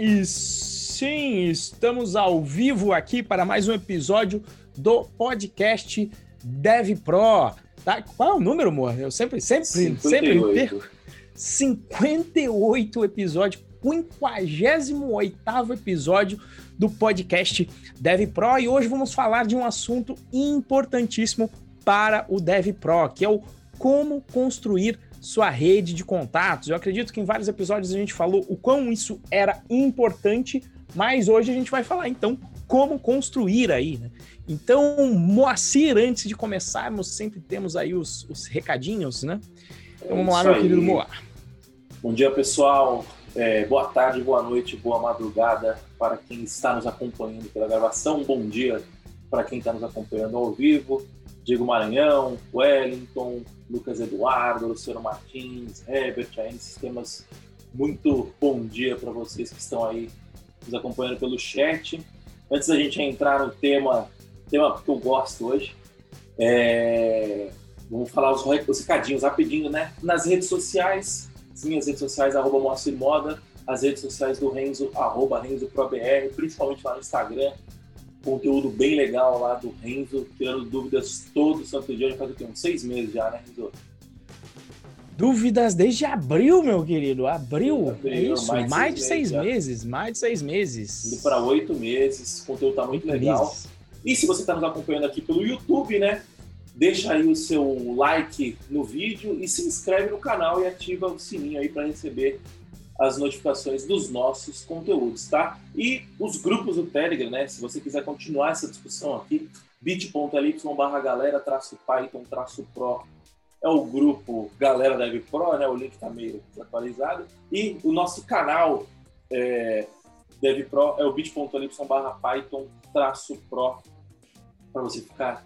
E sim, estamos ao vivo aqui para mais um episódio do podcast Dev Pro. Tá? Qual é o número, amor? Eu sempre, sempre, 58. sempre perco. 58 episódios, 58 episódio do podcast Dev Pro. E hoje vamos falar de um assunto importantíssimo para o Dev Pro, que é o como construir sua rede de contatos. Eu acredito que em vários episódios a gente falou o quão isso era importante, mas hoje a gente vai falar então como construir aí, né? Então, Moacir, antes de começarmos, sempre temos aí os, os recadinhos, né? Então vamos lá, meu aí. querido Moa. Bom dia, pessoal. É, boa tarde, boa noite, boa madrugada para quem está nos acompanhando pela gravação. Bom dia para quem está nos acompanhando ao vivo. Diego Maranhão, Wellington, Lucas Eduardo, Luciano Martins, Herbert, aí sistemas. Muito bom dia para vocês que estão aí nos acompanhando pelo chat. Antes da gente entrar no tema, tema que eu gosto hoje, é... vamos falar os, os recadinhos rapidinho, né? Nas redes sociais, sim, as redes sociais, arroba Moacir Moda, as redes sociais do Renzo, arroba RenzoProBR, principalmente lá no Instagram, conteúdo bem legal lá do Renzo, tirando dúvidas todo santo dia, já faz o quê? Uns seis meses já, né, Renzo? Dúvidas desde abril, meu querido. Abril, abril é isso? Mais, mais de seis, meses, meses mais de seis meses. Indo para oito meses, o conteúdo tá muito legal. Meses. E se você está nos acompanhando aqui pelo YouTube, né? Deixa aí o seu like no vídeo e se inscreve no canal e ativa o sininho aí para receber as notificações dos nossos conteúdos, tá? E os grupos do Telegram, né? Se você quiser continuar essa discussão aqui, bit.ly barra galera traço Python traço Pro é o grupo Galera Dev Pro, né? O link tá meio desatualizado. E o nosso canal é, Dev Pro é o bit.ly barra Python traço Pro para você ficar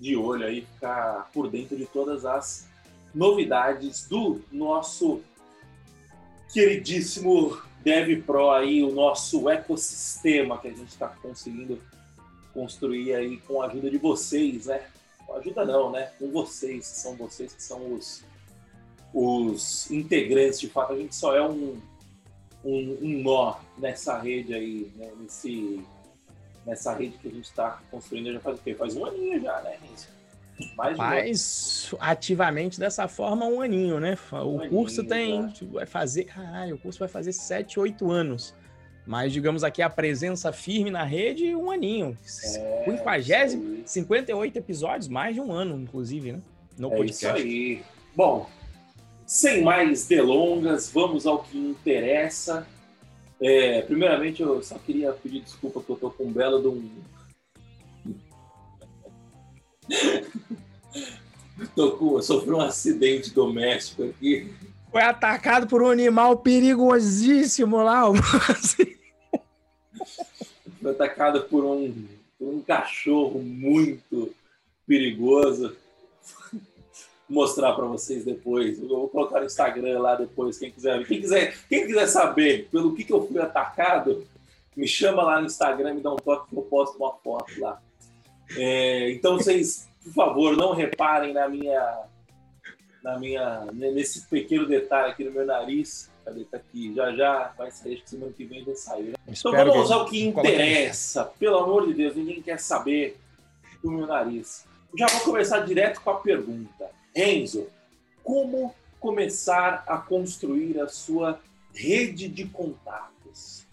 de olho aí, ficar por dentro de todas as novidades do nosso queridíssimo Dev Pro aí, o nosso ecossistema que a gente está conseguindo construir aí com a ajuda de vocês, né? Com ajuda não, né? Com vocês, que são vocês que são os, os integrantes, de fato, a gente só é um, um, um nó nessa rede aí, né? Nesse, nessa rede que a gente está construindo já faz o quê? Faz um aninho já, né, Mais Faz ativamente dessa forma um aninho, né? O um curso aninho, tem. Tá. Vai fazer. Caralho, o curso vai fazer 7, 8 anos. Mas, digamos aqui, a presença firme na rede, um aninho. É, 50, 58 episódios, mais de um ano, inclusive, né? No é podcast. Isso aí. Bom, sem mais delongas, vamos ao que interessa. É, primeiramente, eu só queria pedir desculpa que eu tô com um belo de um Tô com, sofri um acidente doméstico aqui. Foi atacado por um animal perigosíssimo lá. Foi atacado por um, por um cachorro muito perigoso. Vou mostrar para vocês depois. Eu vou colocar no Instagram lá depois, quem quiser. Quem quiser, quem quiser saber pelo que, que eu fui atacado, me chama lá no Instagram, me dá um toque que eu posto uma foto lá. É, então vocês, por favor, não reparem na minha, na minha, nesse pequeno detalhe aqui no meu nariz. Cadê? Tá aqui. Já já vai sair, acho que semana que vem vai sair. Né? Então vamos usar o que interessa. Pelo amor de Deus, ninguém quer saber do meu nariz. Já vou começar direto com a pergunta. Enzo, como começar a construir a sua rede de contatos?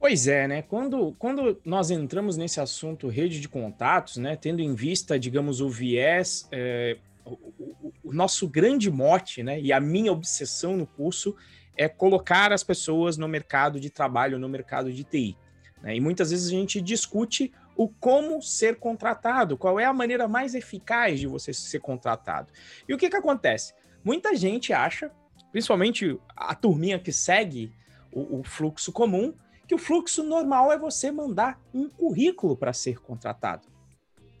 Pois é, né? Quando, quando nós entramos nesse assunto rede de contatos, né, tendo em vista, digamos, o viés, é, o, o, nosso grande mote, né, e a minha obsessão no curso é colocar as pessoas no mercado de trabalho, no mercado de TI. Né? E muitas vezes a gente discute o como ser contratado, qual é a maneira mais eficaz de você ser contratado. E o que, que acontece? Muita gente acha, principalmente a turminha que segue o, o fluxo comum, que o fluxo normal é você mandar um currículo para ser contratado.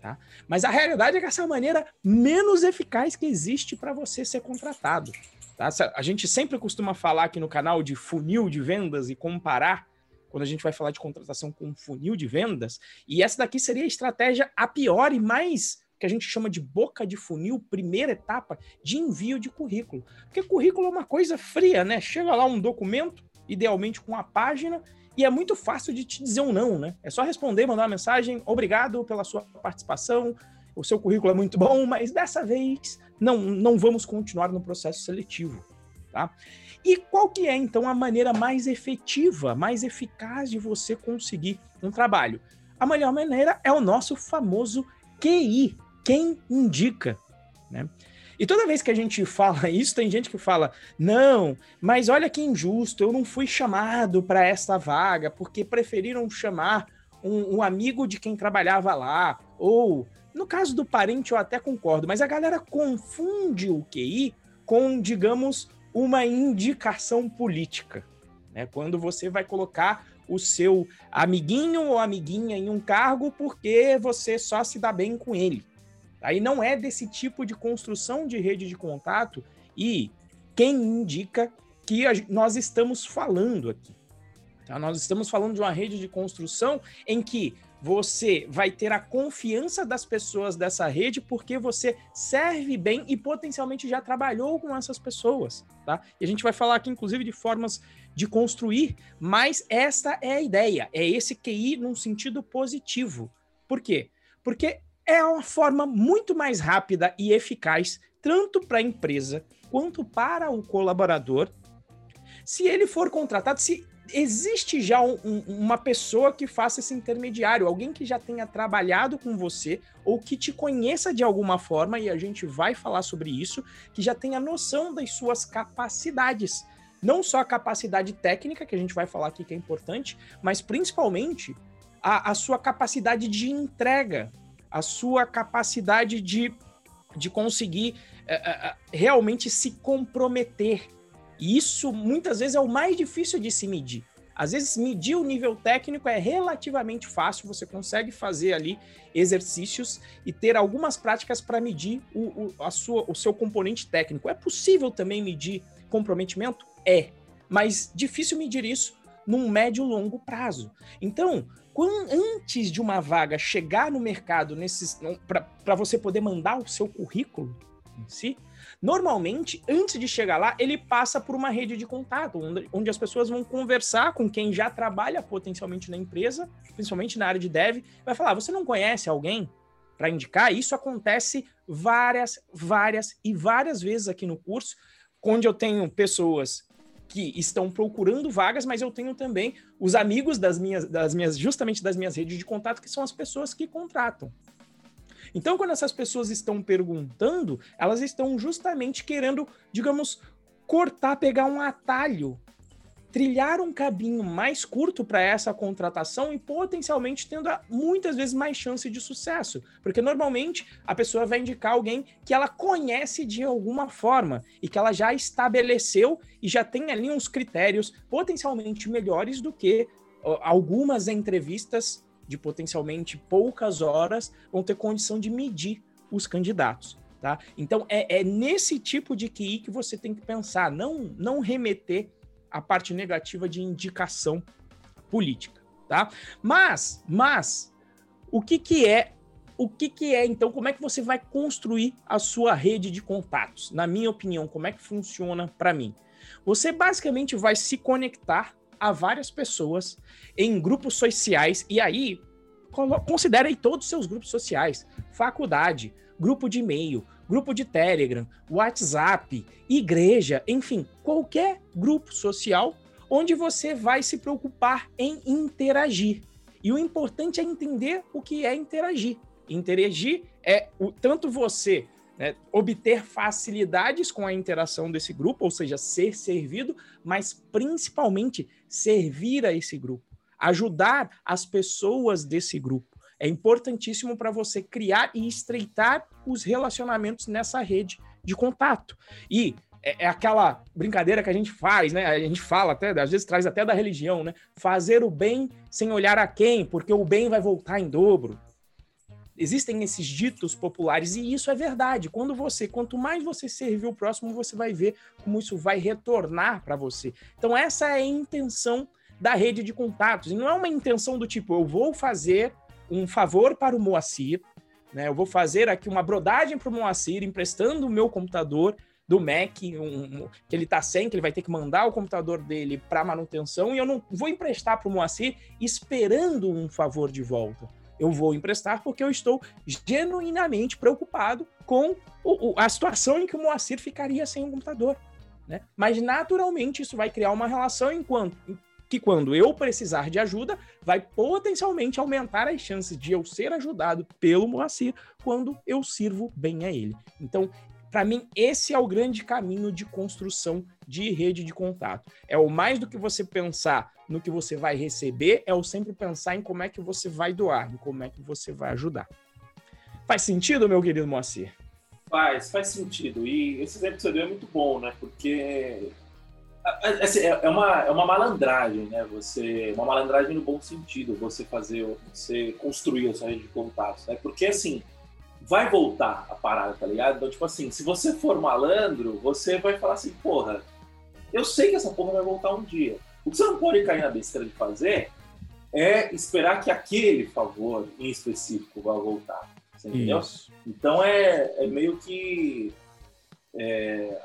Tá? Mas a realidade é que essa é a maneira menos eficaz que existe para você ser contratado. Tá? A gente sempre costuma falar aqui no canal de funil de vendas e comparar quando a gente vai falar de contratação com funil de vendas, e essa daqui seria a estratégia a pior e mais que a gente chama de boca de funil, primeira etapa de envio de currículo. Porque currículo é uma coisa fria, né? Chega lá um documento, idealmente com a página, e é muito fácil de te dizer um não, né? É só responder, mandar uma mensagem, obrigado pela sua participação, o seu currículo é muito bom, mas dessa vez não, não vamos continuar no processo seletivo, tá? E qual que é, então, a maneira mais efetiva, mais eficaz de você conseguir um trabalho? A melhor maneira é o nosso famoso QI, quem indica, né? E toda vez que a gente fala isso, tem gente que fala: não, mas olha que injusto, eu não fui chamado para esta vaga porque preferiram chamar um, um, amigo de quem trabalhava lá. Ou, no caso do parente, eu até concordo, mas a galera confunde o QI com, digamos, uma indicação política. Né? Quando você vai colocar o seu amiguinho ou amiguinha em um cargo porque você só se dá bem com ele. Aí não é desse tipo de construção de rede de contato e quem indica que nós estamos falando aqui. Então, nós estamos falando de uma rede de construção em que você vai ter a confiança das pessoas dessa rede porque você serve bem e potencialmente já trabalhou com essas pessoas, tá? E a gente vai falar aqui, inclusive, de formas de construir, mas esta é a ideia, é esse QI num sentido positivo. Por quê? Porque é uma forma muito mais rápida e eficaz, tanto para a empresa quanto para o colaborador, se ele for contratado, se existe já um, um, uma pessoa que faça esse intermediário, alguém que já tenha trabalhado com você ou que te conheça de alguma forma, e a gente vai falar sobre isso, que já tenha noção das suas capacidades. Não só a capacidade técnica, que a gente vai falar aqui que é importante, mas principalmente a, a sua capacidade de entrega, a sua capacidade de, de conseguir uh, uh, realmente se comprometer. E isso muitas vezes é o mais difícil de se medir. Às vezes, medir o nível técnico é relativamente fácil, você consegue fazer ali exercícios e ter algumas práticas para medir o, o, sua, o seu componente técnico. É possível também medir comprometimento? É, mas difícil medir isso num médio longo prazo. Então, antes de uma vaga chegar no mercado para você poder mandar o seu currículo em si, normalmente, antes de chegar lá, ele passa por uma rede de contato, onde, onde as pessoas vão conversar com quem já trabalha potencialmente na empresa, principalmente na área de dev, vai falar: você não conhece alguém para indicar? Isso acontece várias, várias e várias vezes aqui no curso, onde eu tenho pessoas que estão procurando vagas, mas eu tenho também os amigos das minhas, das minhas, justamente das minhas redes de contato, que são as pessoas que contratam. Então, quando essas pessoas estão perguntando, elas estão justamente querendo, digamos, cortar, pegar um atalho trilhar um caminho mais curto para essa contratação e potencialmente tendo muitas vezes mais chance de sucesso, porque normalmente a pessoa vai indicar alguém que ela conhece de alguma forma e que ela já estabeleceu e já tem ali uns critérios potencialmente melhores do que algumas entrevistas de potencialmente poucas horas vão ter condição de medir os candidatos. Tá? Então é, é nesse tipo de QI que você tem que pensar, não, não remeter a parte negativa de indicação política, tá? Mas, mas, o que que é, o que que é, então, como é que você vai construir a sua rede de contatos? Na minha opinião, como é que funciona para mim? Você basicamente vai se conectar a várias pessoas em grupos sociais e aí considere todos os seus grupos sociais, faculdade, grupo de e-mail, grupo de Telegram, WhatsApp, igreja, enfim, qualquer grupo social onde você vai se preocupar em interagir. E o importante é entender o que é interagir. Interagir é o, tanto você né, obter facilidades com a interação desse grupo, ou seja, ser servido, mas principalmente servir a esse grupo, ajudar as pessoas desse grupo é importantíssimo para você criar e estreitar os relacionamentos nessa rede de contato. E é, é, aquela brincadeira que a gente faz, né? A gente fala até, às vezes traz até da religião, né? Fazer o bem sem olhar a quem, porque o bem vai voltar em dobro. Existem esses ditos populares e isso é verdade. Quando você, quanto mais você servir o próximo, você vai ver como isso vai retornar para você. Então essa é a intenção da rede de contatos. E não é uma intenção do tipo, eu vou fazer um favor para o Moacir, né? Eu vou fazer aqui uma brodagem para o Moacir, emprestando o meu computador. do Mac, um, um, que ele tá sem, que ele vai ter que mandar o computador dele para manutenção, e eu não vou emprestar para o Moacir esperando um favor de volta. Eu vou emprestar porque eu estou genuinamente preocupado com o, o, a situação em que o Moacir ficaria sem um computador. Né? Mas naturalmente isso vai criar uma relação enquanto que quando eu precisar de ajuda, vai potencialmente aumentar as chances de eu ser ajudado pelo Moacir quando eu sirvo bem a ele. Então, para mim, esse é o grande caminho de construção de rede de contato. É o mais do que você pensar no que você vai receber, é o sempre pensar em como é que você vai doar, em como é que você vai ajudar. Faz sentido, meu querido Moacir? Faz, faz sentido. E esse exemplo que você deu é muito bom, né? Porque Assim, é, é, uma, é uma malandragem, né? Você, uma malandragem no bom sentido, você fazer, você construir a sua rede de contatos, né? Porque assim, vai voltar a parada, tá ligado? Então, tipo assim, se você for malandro, você vai falar assim, porra, eu sei que essa porra vai voltar um dia. O que você não pode cair na besteira de fazer é esperar que aquele favor em específico vá voltar. Você entendeu? Então é, é meio que. É,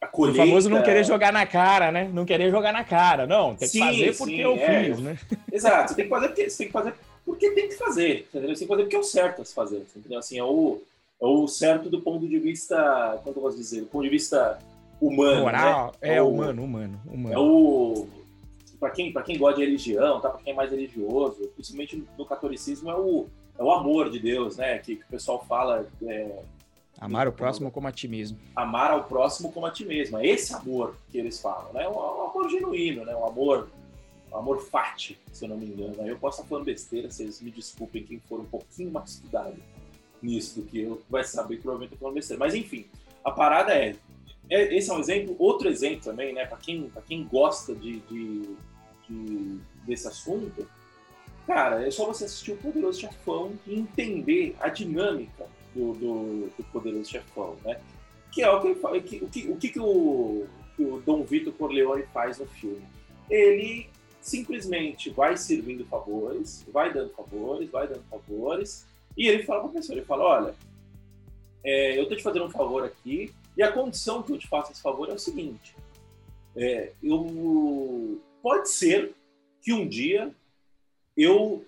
a colheita... O famoso não querer jogar na cara, né? Não querer jogar na cara. Não, tem que sim, fazer porque sim, eu é. fiz, né? Exato, você tem que fazer porque, tem que fazer porque tem que fazer, entendeu? Você tem que fazer porque é o certo a se fazer, entendeu? Assim, é o, é o certo do ponto de vista, como eu posso dizer, do ponto de vista humano, Moral, né? É, é o, humano, humano, humano. É o... Para quem, quem gosta de religião, tá? para quem é mais religioso, principalmente no catolicismo, é o, é o amor de Deus, né? Que, que o pessoal fala... É, Amar o próximo como a ti mesmo. Amar ao próximo como a ti mesmo. É esse amor que eles falam, né? Um, um amor genuíno, né? Um amor, um amor fati, se eu não me engano. Eu posso estar falando besteira, vocês me desculpem quem for um pouquinho mais estudado nisso do que eu, vai saber que provavelmente eu falando besteira. Mas enfim, a parada é, é esse é um exemplo, outro exemplo também, né? Para quem, pra quem gosta de, de, de, desse assunto, cara, é só você assistir o Poderoso Chefão e entender a dinâmica do, do, do Poderoso Chefão, né? Que é o que que, o, que, que, o, que o Dom Vitor Corleone faz no filme. Ele simplesmente vai servindo favores, vai dando favores, vai dando favores, e ele fala para a pessoa, ele fala, olha, é, eu estou te fazendo um favor aqui, e a condição que eu te faço esse favor é o seguinte, é, eu, pode ser que um dia eu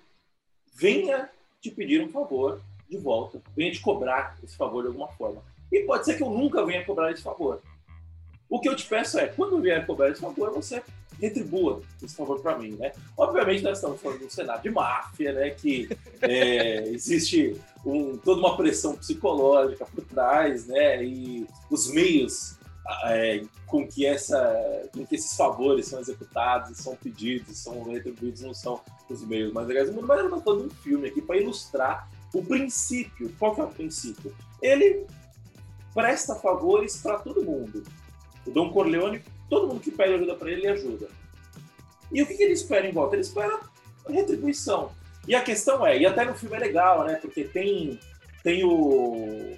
venha te pedir um favor de volta, venha te cobrar esse favor de alguma forma. E pode ser que eu nunca venha cobrar esse favor. O que eu te peço é, quando vier cobrar esse favor, você retribua esse favor para mim, né? Obviamente nós estamos falando de um cenário de máfia, né? Que é, existe um, toda uma pressão psicológica por trás, né? E os meios é, com que essa, com que esses favores são executados, são pedidos, são retribuídos, não são os meios mais legais do mundo. Mas eu estou um filme aqui para ilustrar o princípio, qual que é o princípio? Ele presta favores para todo mundo. O Dom Corleone, todo mundo que pede ajuda para ele, ele ajuda. E o que, que ele espera em volta? Ele espera retribuição. E a questão é, e até no filme é legal, né? Porque tem, tem o.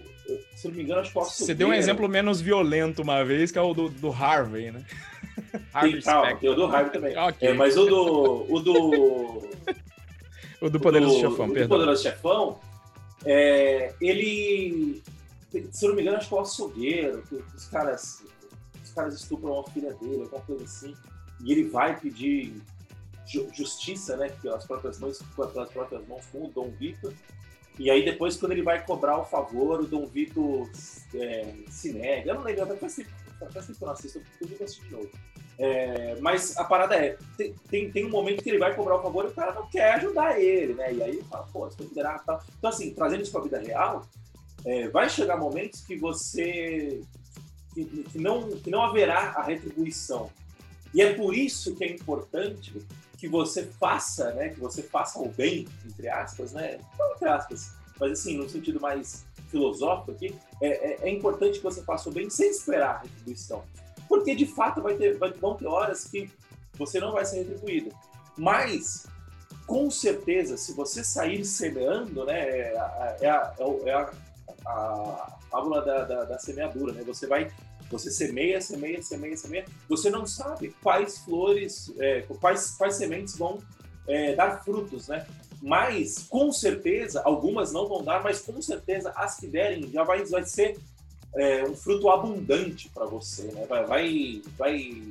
Se não me engano, acho que posso. Você deu um exemplo menos violento uma vez, que é o do, do Harvey, né? Harvey tem, calma, tem o do Harvey também. okay. é, mas o do. O do o do Poderoso do, Chefão, o perdão. O Poderoso Chefão, é, ele, se eu não me engano, acho que é o açougueiro, que os caras, os caras estupram a filha dele, alguma coisa assim, e ele vai pedir justiça, né, pelas próprias mãos, pelas próprias mãos com o Dom Vitor, e aí depois, quando ele vai cobrar o favor, o Dom Vitor é, se nega. Eu não lembro, tempo, faz tempo que eu não assisto, eu vou assistir de novo. É, mas a parada é, tem, tem, um momento que ele vai cobrar o favor e o cara não quer ajudar ele, né? E aí fala, pô, você tem liderar tal. Então, assim, trazendo isso para a vida real, é, vai chegar momentos que você. Que, que, não, que não haverá a retribuição. E é por isso que é importante que você faça, né? Que você faça o bem, entre aspas, né? Não entre aspas, mas assim, no sentido mais filosófico aqui, é, é, é importante que você faça o bem sem esperar a retribuição. Porque de fato vai ter, vai, vão ter horas que você não vai ser retribuído. Mas, com certeza, se você sair semeando, né, é a, é a, é a, a fábula da, da, da, semeadura, né? Você vai, você semeia, semeia, semeia, semeia. Você não sabe quais flores, é, quais, quais sementes vão é, dar frutos, né? Mas, com certeza, algumas não vão dar, mas com certeza as que derem já vai, vai ser é, um fruto abundante para você, né? Vai, vai, vai...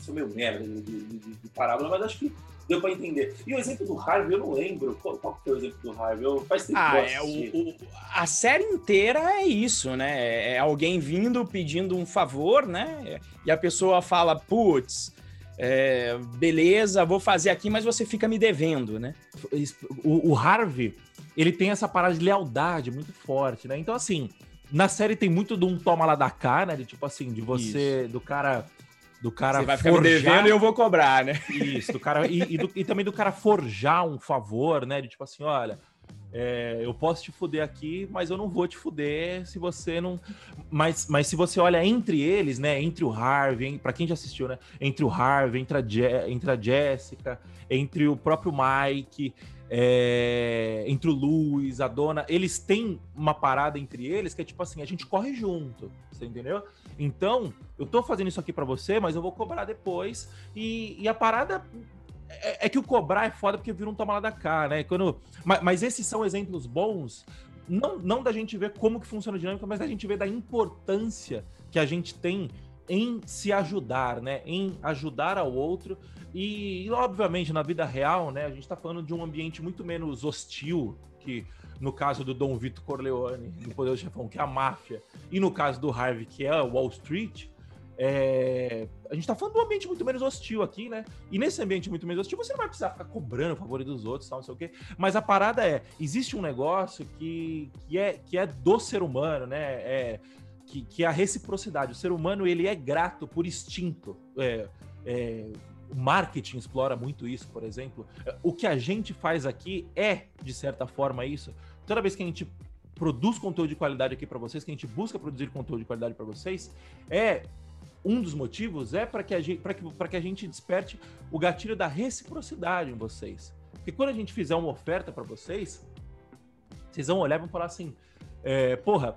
Sou meio merda de, de, de, de parábola, mas acho que deu para entender. E o exemplo do Harvey, eu não lembro. Qual, qual que foi o exemplo do Harvey? Eu, faz tempo ah, é, o, o, a série inteira é isso, né? É alguém vindo pedindo um favor, né? E a pessoa fala, putz, é, beleza, vou fazer aqui, mas você fica me devendo, né? O, o Harvey, ele tem essa parada de lealdade muito forte, né? Então, assim, na série tem muito de um toma lá da cara, né? De tipo assim, de você, isso. do cara do cara Você vai ficar forjar... me devendo e eu vou cobrar, né? Isso, do cara e, e, do, e, também do cara forjar um favor, né? De tipo assim, olha, é, eu posso te fuder aqui, mas eu não vou te fuder se você não. Mas, mas se você olha entre eles, né? Entre o Harvey, para quem já assistiu, né? Entre o Harvey, entre a, Je entre a Jessica, entre o próprio Mike, é, entre o Luiz, a dona, eles têm uma parada entre eles que é tipo assim, a gente corre junto, você entendeu? Então, eu tô fazendo isso aqui para você, mas eu vou cobrar depois. E, e a parada é, é, que o cobrar é foda porque vira um toma lá da cá, né? Quando, mas, mas, esses são exemplos bons, não, não da gente ver como que funciona a dinâmica, mas da gente ver da importância que a gente tem em se ajudar, né? Em ajudar ao outro. E, e obviamente, na vida real, né? A gente tá falando de um ambiente muito menos hostil que no caso do Dom Vito Corleone, do Poder do Chefão, que é a máfia, e no caso do Harvey, que é Wall Street, é... a gente tá falando de um ambiente muito menos hostil aqui, né? E nesse ambiente muito menos hostil, você não vai precisar ficar cobrando o favor dos outros, tal, não sei o quê. Mas a parada é, existe um negócio que, que, é, que é do ser humano, né? É, que, que é a reciprocidade. O ser humano, ele é grato por instinto. É, é, o marketing explora muito isso, por exemplo. O que a gente faz aqui é, de certa forma, isso toda vez que a gente produz conteúdo de qualidade aqui para vocês, que a gente busca produzir conteúdo de qualidade para vocês, é um dos motivos é para que, a gente, que, que a gente desperte o gatilho da reciprocidade em vocês. Porque quando a gente fizer uma oferta para vocês, vocês vão olhar e vão falar assim: é, porra,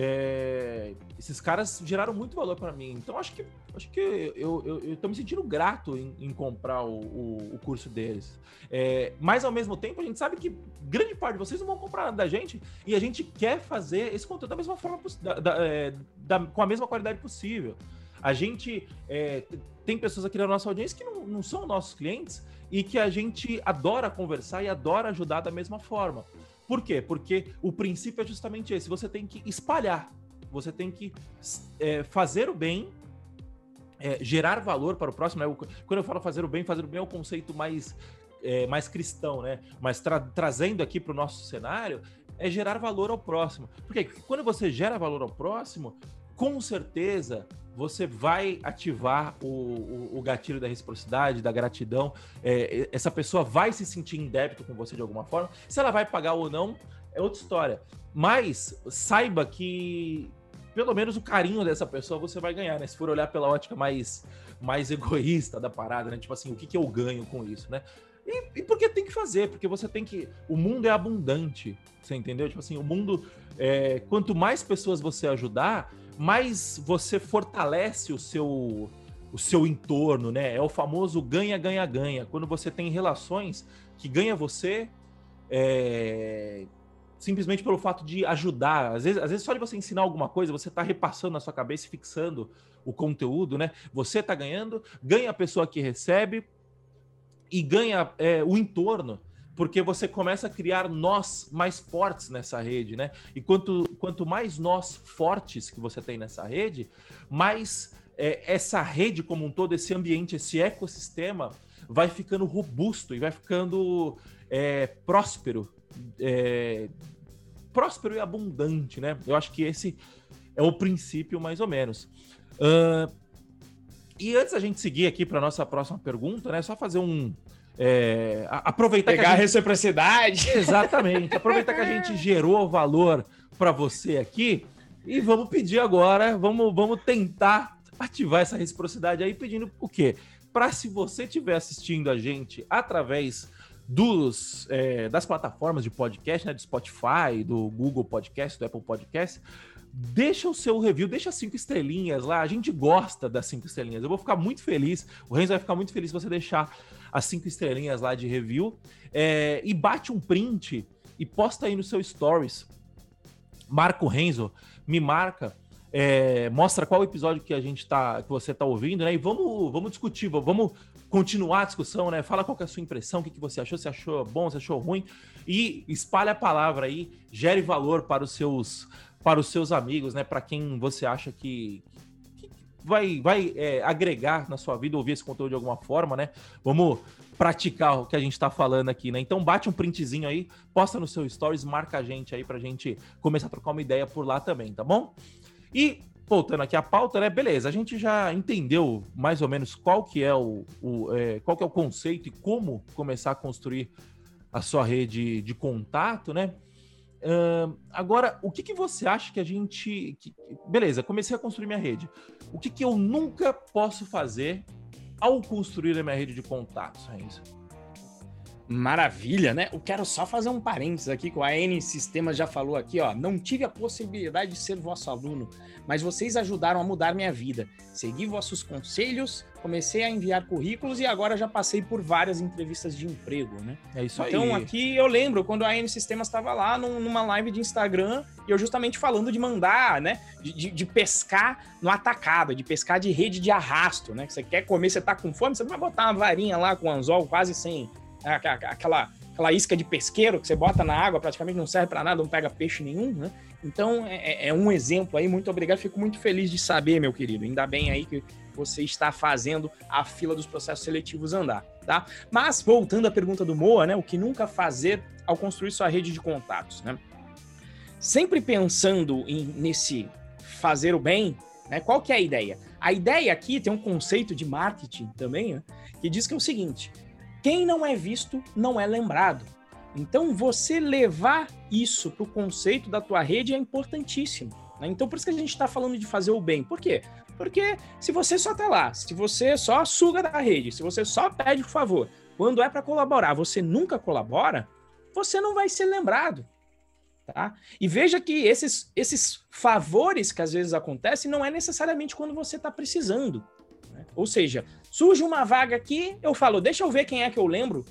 é, esses caras geraram muito valor para mim. Então acho que acho que eu, eu, eu tô me sentindo grato em, em comprar o, o, o, curso deles. É, mas ao mesmo tempo a gente sabe que grande parte de vocês não vão comprar da gente e a gente quer fazer esse conteúdo da mesma forma da, da, é, da, com a mesma qualidade possível. A gente é, tem pessoas aqui na nossa audiência que não, não são nossos clientes e que a gente adora conversar e adora ajudar da mesma forma. Por quê? Porque o princípio é justamente esse: você tem que espalhar, você tem que é, fazer o bem, é, gerar valor para o próximo. Né? Quando eu falo fazer o bem, fazer o bem é o conceito mais, é, mais cristão, né? Mas tra trazendo aqui para o nosso cenário, é gerar valor ao próximo. Porque quando você gera valor ao próximo, com certeza você vai ativar o, o, o, gatilho da reciprocidade, da gratidão. É, essa pessoa vai se sentir em débito com você de alguma forma. Se ela vai pagar ou não, é outra história. Mas saiba que pelo menos o carinho dessa pessoa você vai ganhar, né? Se for olhar pela ótica mais, mais egoísta da parada, né? Tipo assim, o que, que eu ganho com isso, né? E, e porque tem que fazer, porque você tem que. O mundo é abundante, você entendeu? Tipo assim, o mundo. É, quanto mais pessoas você ajudar, mais você fortalece o seu o seu entorno, né? É o famoso ganha, ganha, ganha. Quando você tem relações que ganha você é, simplesmente pelo fato de ajudar. Às vezes, às vezes só de você ensinar alguma coisa, você está repassando na sua cabeça e fixando o conteúdo, né? Você está ganhando, ganha a pessoa que recebe e ganha é, o entorno porque você começa a criar nós mais fortes nessa rede, né? E quanto, quanto mais nós fortes que você tem nessa rede, mais é, essa rede como um todo, esse ambiente, esse ecossistema vai ficando robusto e vai ficando é, próspero, é, próspero e abundante, né? Eu acho que esse é o princípio mais ou menos. Uh, e antes da gente seguir aqui para nossa próxima pergunta, né? Só fazer um é, aproveitar Pegar que a, gente... a reciprocidade. Exatamente. Aproveitar que a gente gerou valor para você aqui e vamos pedir agora, vamos, vamos tentar ativar essa reciprocidade aí pedindo o quê? Para se você estiver assistindo a gente através dos, é, das plataformas de podcast, né, do Spotify, do Google Podcast, do Apple Podcast, deixa o seu review, deixa cinco estrelinhas lá. A gente gosta das cinco estrelinhas. Eu vou ficar muito feliz. O Renzo vai ficar muito feliz se você deixar as cinco estrelinhas lá de review. É, e bate um print e posta aí no seu stories. marca o Renzo, me marca, é, mostra qual episódio que a gente tá, que você tá ouvindo, né? E vamos, vamos discutir, vamos continuar a discussão, né? Fala qual é a sua impressão, o que, que você achou, se achou bom, se achou ruim, e espalha a palavra aí, gere valor para os seus, para os seus amigos, né? Para quem você acha que vai, vai é, agregar na sua vida, ouvir esse conteúdo de alguma forma, né? Vamos praticar o que a gente está falando aqui, né? Então bate um printzinho aí, posta no seu stories, marca a gente aí pra gente começar a trocar uma ideia por lá também, tá bom? E voltando aqui à pauta, né? Beleza, a gente já entendeu mais ou menos qual que é o, o é, qual que é o conceito e como começar a construir a sua rede de contato, né? Uh, agora, o que, que você acha que a gente. Que, beleza, comecei a construir minha rede. O que, que eu nunca posso fazer ao construir a minha rede de contatos, Renzo? Maravilha, né? Eu quero só fazer um parênteses aqui, que o AN Sistemas já falou aqui, ó. Não tive a possibilidade de ser vosso aluno, mas vocês ajudaram a mudar minha vida. Segui vossos conselhos, comecei a enviar currículos e agora já passei por várias entrevistas de emprego, né? É isso então, aí. Então, aqui eu lembro quando a AN Sistemas estava lá numa live de Instagram e eu justamente falando de mandar, né? De, de, de, pescar no atacado, de pescar de rede de arrasto, né? Que você quer comer, você tá com fome, você vai botar uma varinha lá com anzol quase sem aquela, aquela isca de pesqueiro que você bota na água, praticamente não serve para nada, não pega peixe nenhum, né? Então é, é, é, um exemplo aí, muito obrigado, fico muito feliz de saber, meu querido. Ainda bem aí que você está fazendo a fila dos processos seletivos andar, tá? Mas voltando à pergunta do Moa, né? O que nunca fazer ao construir sua rede de contatos, né? Sempre pensando em, nesse fazer o bem, né? Qual que é a ideia? A ideia aqui tem um conceito de marketing também, né? que diz que é o seguinte: quem não é visto não é lembrado. Então, você levar isso para o conceito da tua rede é importantíssimo. Né? Então, por isso que a gente está falando de fazer o bem. Por quê? Porque se você só está lá, se você só suga da rede, se você só pede por favor, quando é para colaborar, você nunca colabora, você não vai ser lembrado. Tá? E veja que esses, esses favores que às vezes acontecem não é necessariamente quando você está precisando. Né? Ou seja, surge uma vaga aqui, eu falo, deixa eu ver quem é que eu lembro.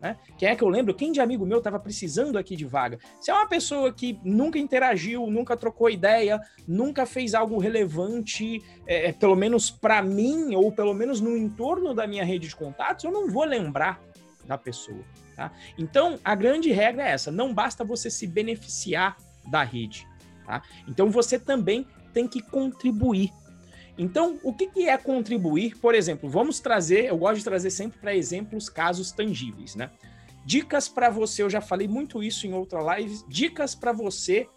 Né? Quem é que eu lembro? Quem de amigo meu estava precisando aqui de vaga? Se é uma pessoa que nunca interagiu, nunca trocou ideia, nunca fez algo relevante, é, é pelo menos para mim, ou pelo menos no entorno da minha rede de contatos, eu não vou lembrar da pessoa. Tá? Então, a grande regra é essa: não basta você se beneficiar da rede. Tá? Então, você também tem que contribuir então, o que, que é contribuir? Por exemplo, vamos trazer, eu gosto de trazer sempre para exemplos casos tangíveis, né? Dicas para você, eu já falei muito isso em outra live, dicas para você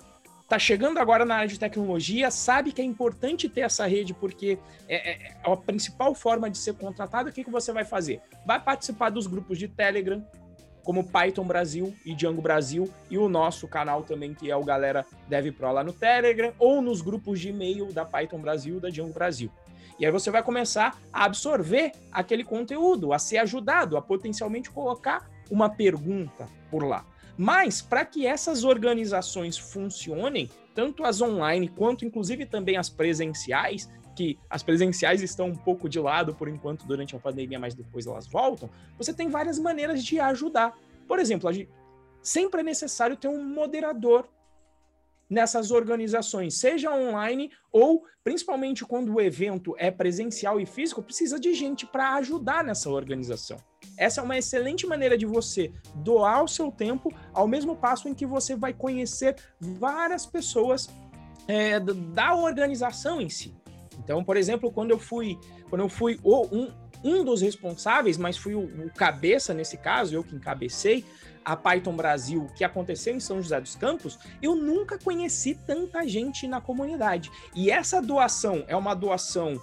tá chegando agora na área de tecnologia, sabe que é importante ter essa rede porque é, é, é a principal forma de ser contratado. O que, que você vai fazer? Vai participar dos grupos de Telegram, como Python Brasil e Django Brasil, e o nosso canal também, que é o Galera Dev Pro lá no Telegram, ou nos grupos de e-mail da Python Brasil e da Django Brasil. E aí você vai começar a absorver aquele conteúdo, a ser ajudado, a potencialmente colocar uma pergunta por lá. Mas para que essas organizações funcionem, tanto as online quanto inclusive também as presenciais, que as presenciais estão um pouco de lado por enquanto durante a pandemia, mas depois elas voltam, você tem várias maneiras de ajudar. Por exemplo, sempre é necessário ter um moderador nessas organizações, seja online ou principalmente quando o evento é presencial e físico, precisa de gente para ajudar nessa organização. Essa é uma excelente maneira de você doar o seu tempo ao mesmo passo em que você vai conhecer várias pessoas é, da organização em si. Então, por exemplo, quando eu fui, quando eu fui um, um dos responsáveis, mas fui o, o, cabeça nesse caso, eu que encabecei a Python Brasil, que aconteceu em São José dos Campos, eu nunca conheci tanta gente na comunidade. E essa doação é uma doação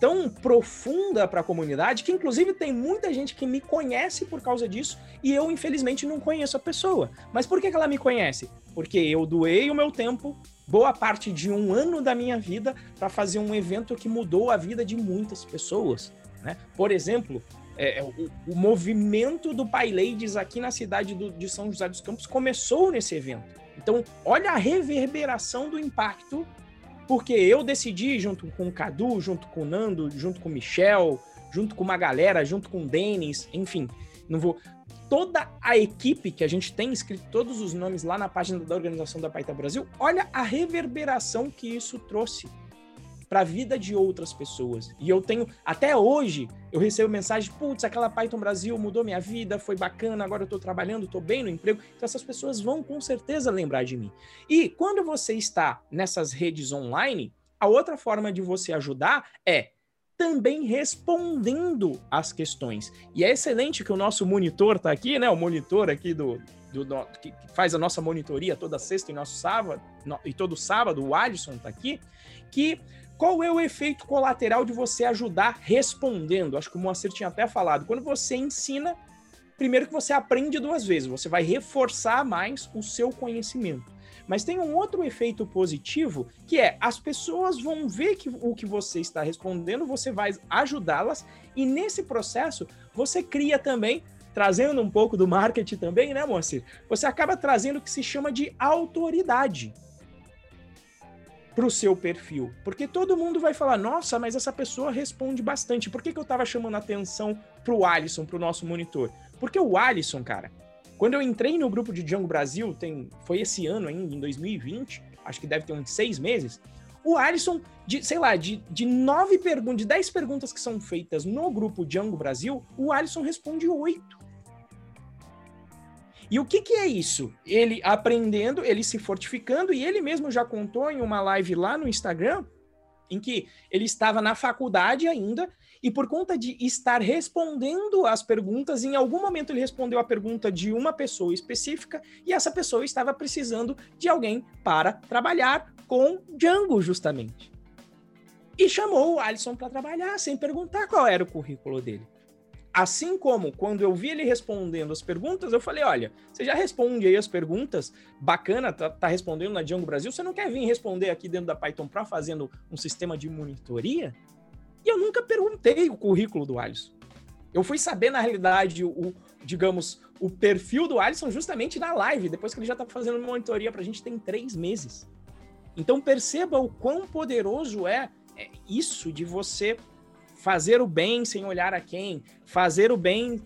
tão profunda para a comunidade que inclusive tem muita gente que me conhece por causa disso e eu infelizmente não conheço a pessoa. Mas por que, que ela me conhece? Porque eu doei o meu tempo boa parte de um ano da minha vida para fazer um evento que mudou a vida de muitas pessoas. Né? Por exemplo, é, é, o, o, movimento do Pai Ladies aqui na cidade do, de São José dos Campos começou nesse evento. Então, olha a reverberação do impacto, porque eu decidi, junto com o Cadu, junto com o Nando, junto com o Michel, junto com uma galera, junto com o Denis, enfim, não vou toda a equipe que a gente tem escrito todos os nomes lá na página da organização da Paita Brasil, olha a reverberação que isso trouxe para a vida de outras pessoas. E eu tenho, até hoje, eu recebo mensagem, putz, aquela Python Brasil mudou minha vida, foi bacana, agora eu estou trabalhando, estou bem no emprego. Então essas pessoas vão com certeza lembrar de mim. E quando você está nessas redes online, a outra forma de você ajudar é também respondendo as questões. E é excelente que o nosso monitor está aqui, né? O monitor aqui do, do, do, que faz a nossa monitoria toda sexta e nosso sábado no, e todo sábado, o Alisson está aqui, que qual é o efeito colateral de você ajudar respondendo? Acho que o Moacir tinha até falado. Quando você ensina, primeiro que você aprende duas vezes, você vai reforçar mais o seu conhecimento. Mas tem um outro efeito positivo, que é as pessoas vão ver que o que você está respondendo, você vai ajudá-las, e nesse processo você cria também trazendo um pouco do marketing também, né, Moacir? Você acaba trazendo o que se chama de autoridade para o seu perfil. Porque todo mundo vai falar, nossa, mas essa pessoa responde bastante. Por que, que eu estava chamando atenção para o Alisson, para o nosso monitor? Porque o Alisson, cara, quando eu entrei no grupo de Django Brasil, tem, foi esse ano ainda, em 2020, acho que deve ter uns seis meses, o Alisson, de, sei lá, de, de nove perguntas, de dez perguntas que são feitas no grupo Django Brasil, o Alisson responde oito. E o que, que é isso? Ele aprendendo, ele se fortificando, e ele mesmo já contou em uma live lá no Instagram, em que ele estava na faculdade ainda, e por conta de estar respondendo as perguntas, em algum momento ele respondeu a pergunta de uma pessoa específica, e essa pessoa estava precisando de alguém para trabalhar com Django, justamente. E chamou o Alisson para trabalhar, sem perguntar qual era o currículo dele. Assim como quando eu vi ele respondendo as perguntas, eu falei: olha, você já responde aí as perguntas, bacana, tá, tá respondendo na Django Brasil, você não quer vir responder aqui dentro da Python Pro fazendo um sistema de monitoria? E eu nunca perguntei o currículo do Alisson. Eu fui saber, na realidade, o, digamos, o perfil do Alisson justamente na live, depois que ele já tá fazendo monitoria pra gente tem três meses. Então perceba o quão poderoso é, é isso de você fazer o bem sem olhar a quem, fazer o bem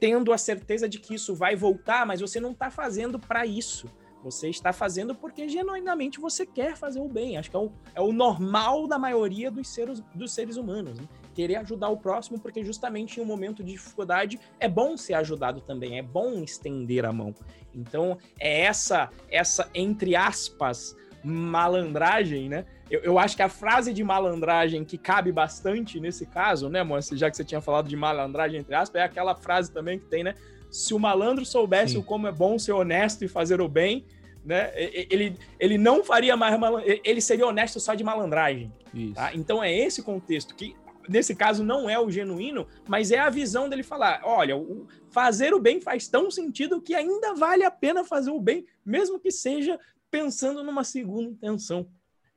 tendo a certeza de que isso vai voltar, mas você não está fazendo para isso. Você está fazendo porque genuinamente você quer fazer o bem. Acho que é o, é o normal da maioria dos seres, dos seres humanos. Né? Querer ajudar o próximo, porque justamente em um momento de dificuldade é bom ser ajudado também, é bom estender a mão. Então, é essa, essa entre aspas, malandragem, né? Eu, eu, acho que a frase de malandragem que cabe bastante nesse caso, né, Moacir, já que você tinha falado de malandragem, entre aspas, é aquela frase também que tem, né? Se o malandro soubesse Sim. como é bom ser honesto e fazer o bem, né? Ele, ele não faria mais malandragem, ele seria honesto só de malandragem. Tá? Então é esse contexto que nesse caso não é o genuíno, mas é a visão dele falar: olha, o fazer o bem faz tão sentido que ainda vale a pena fazer o bem, mesmo que seja pensando numa segunda intenção.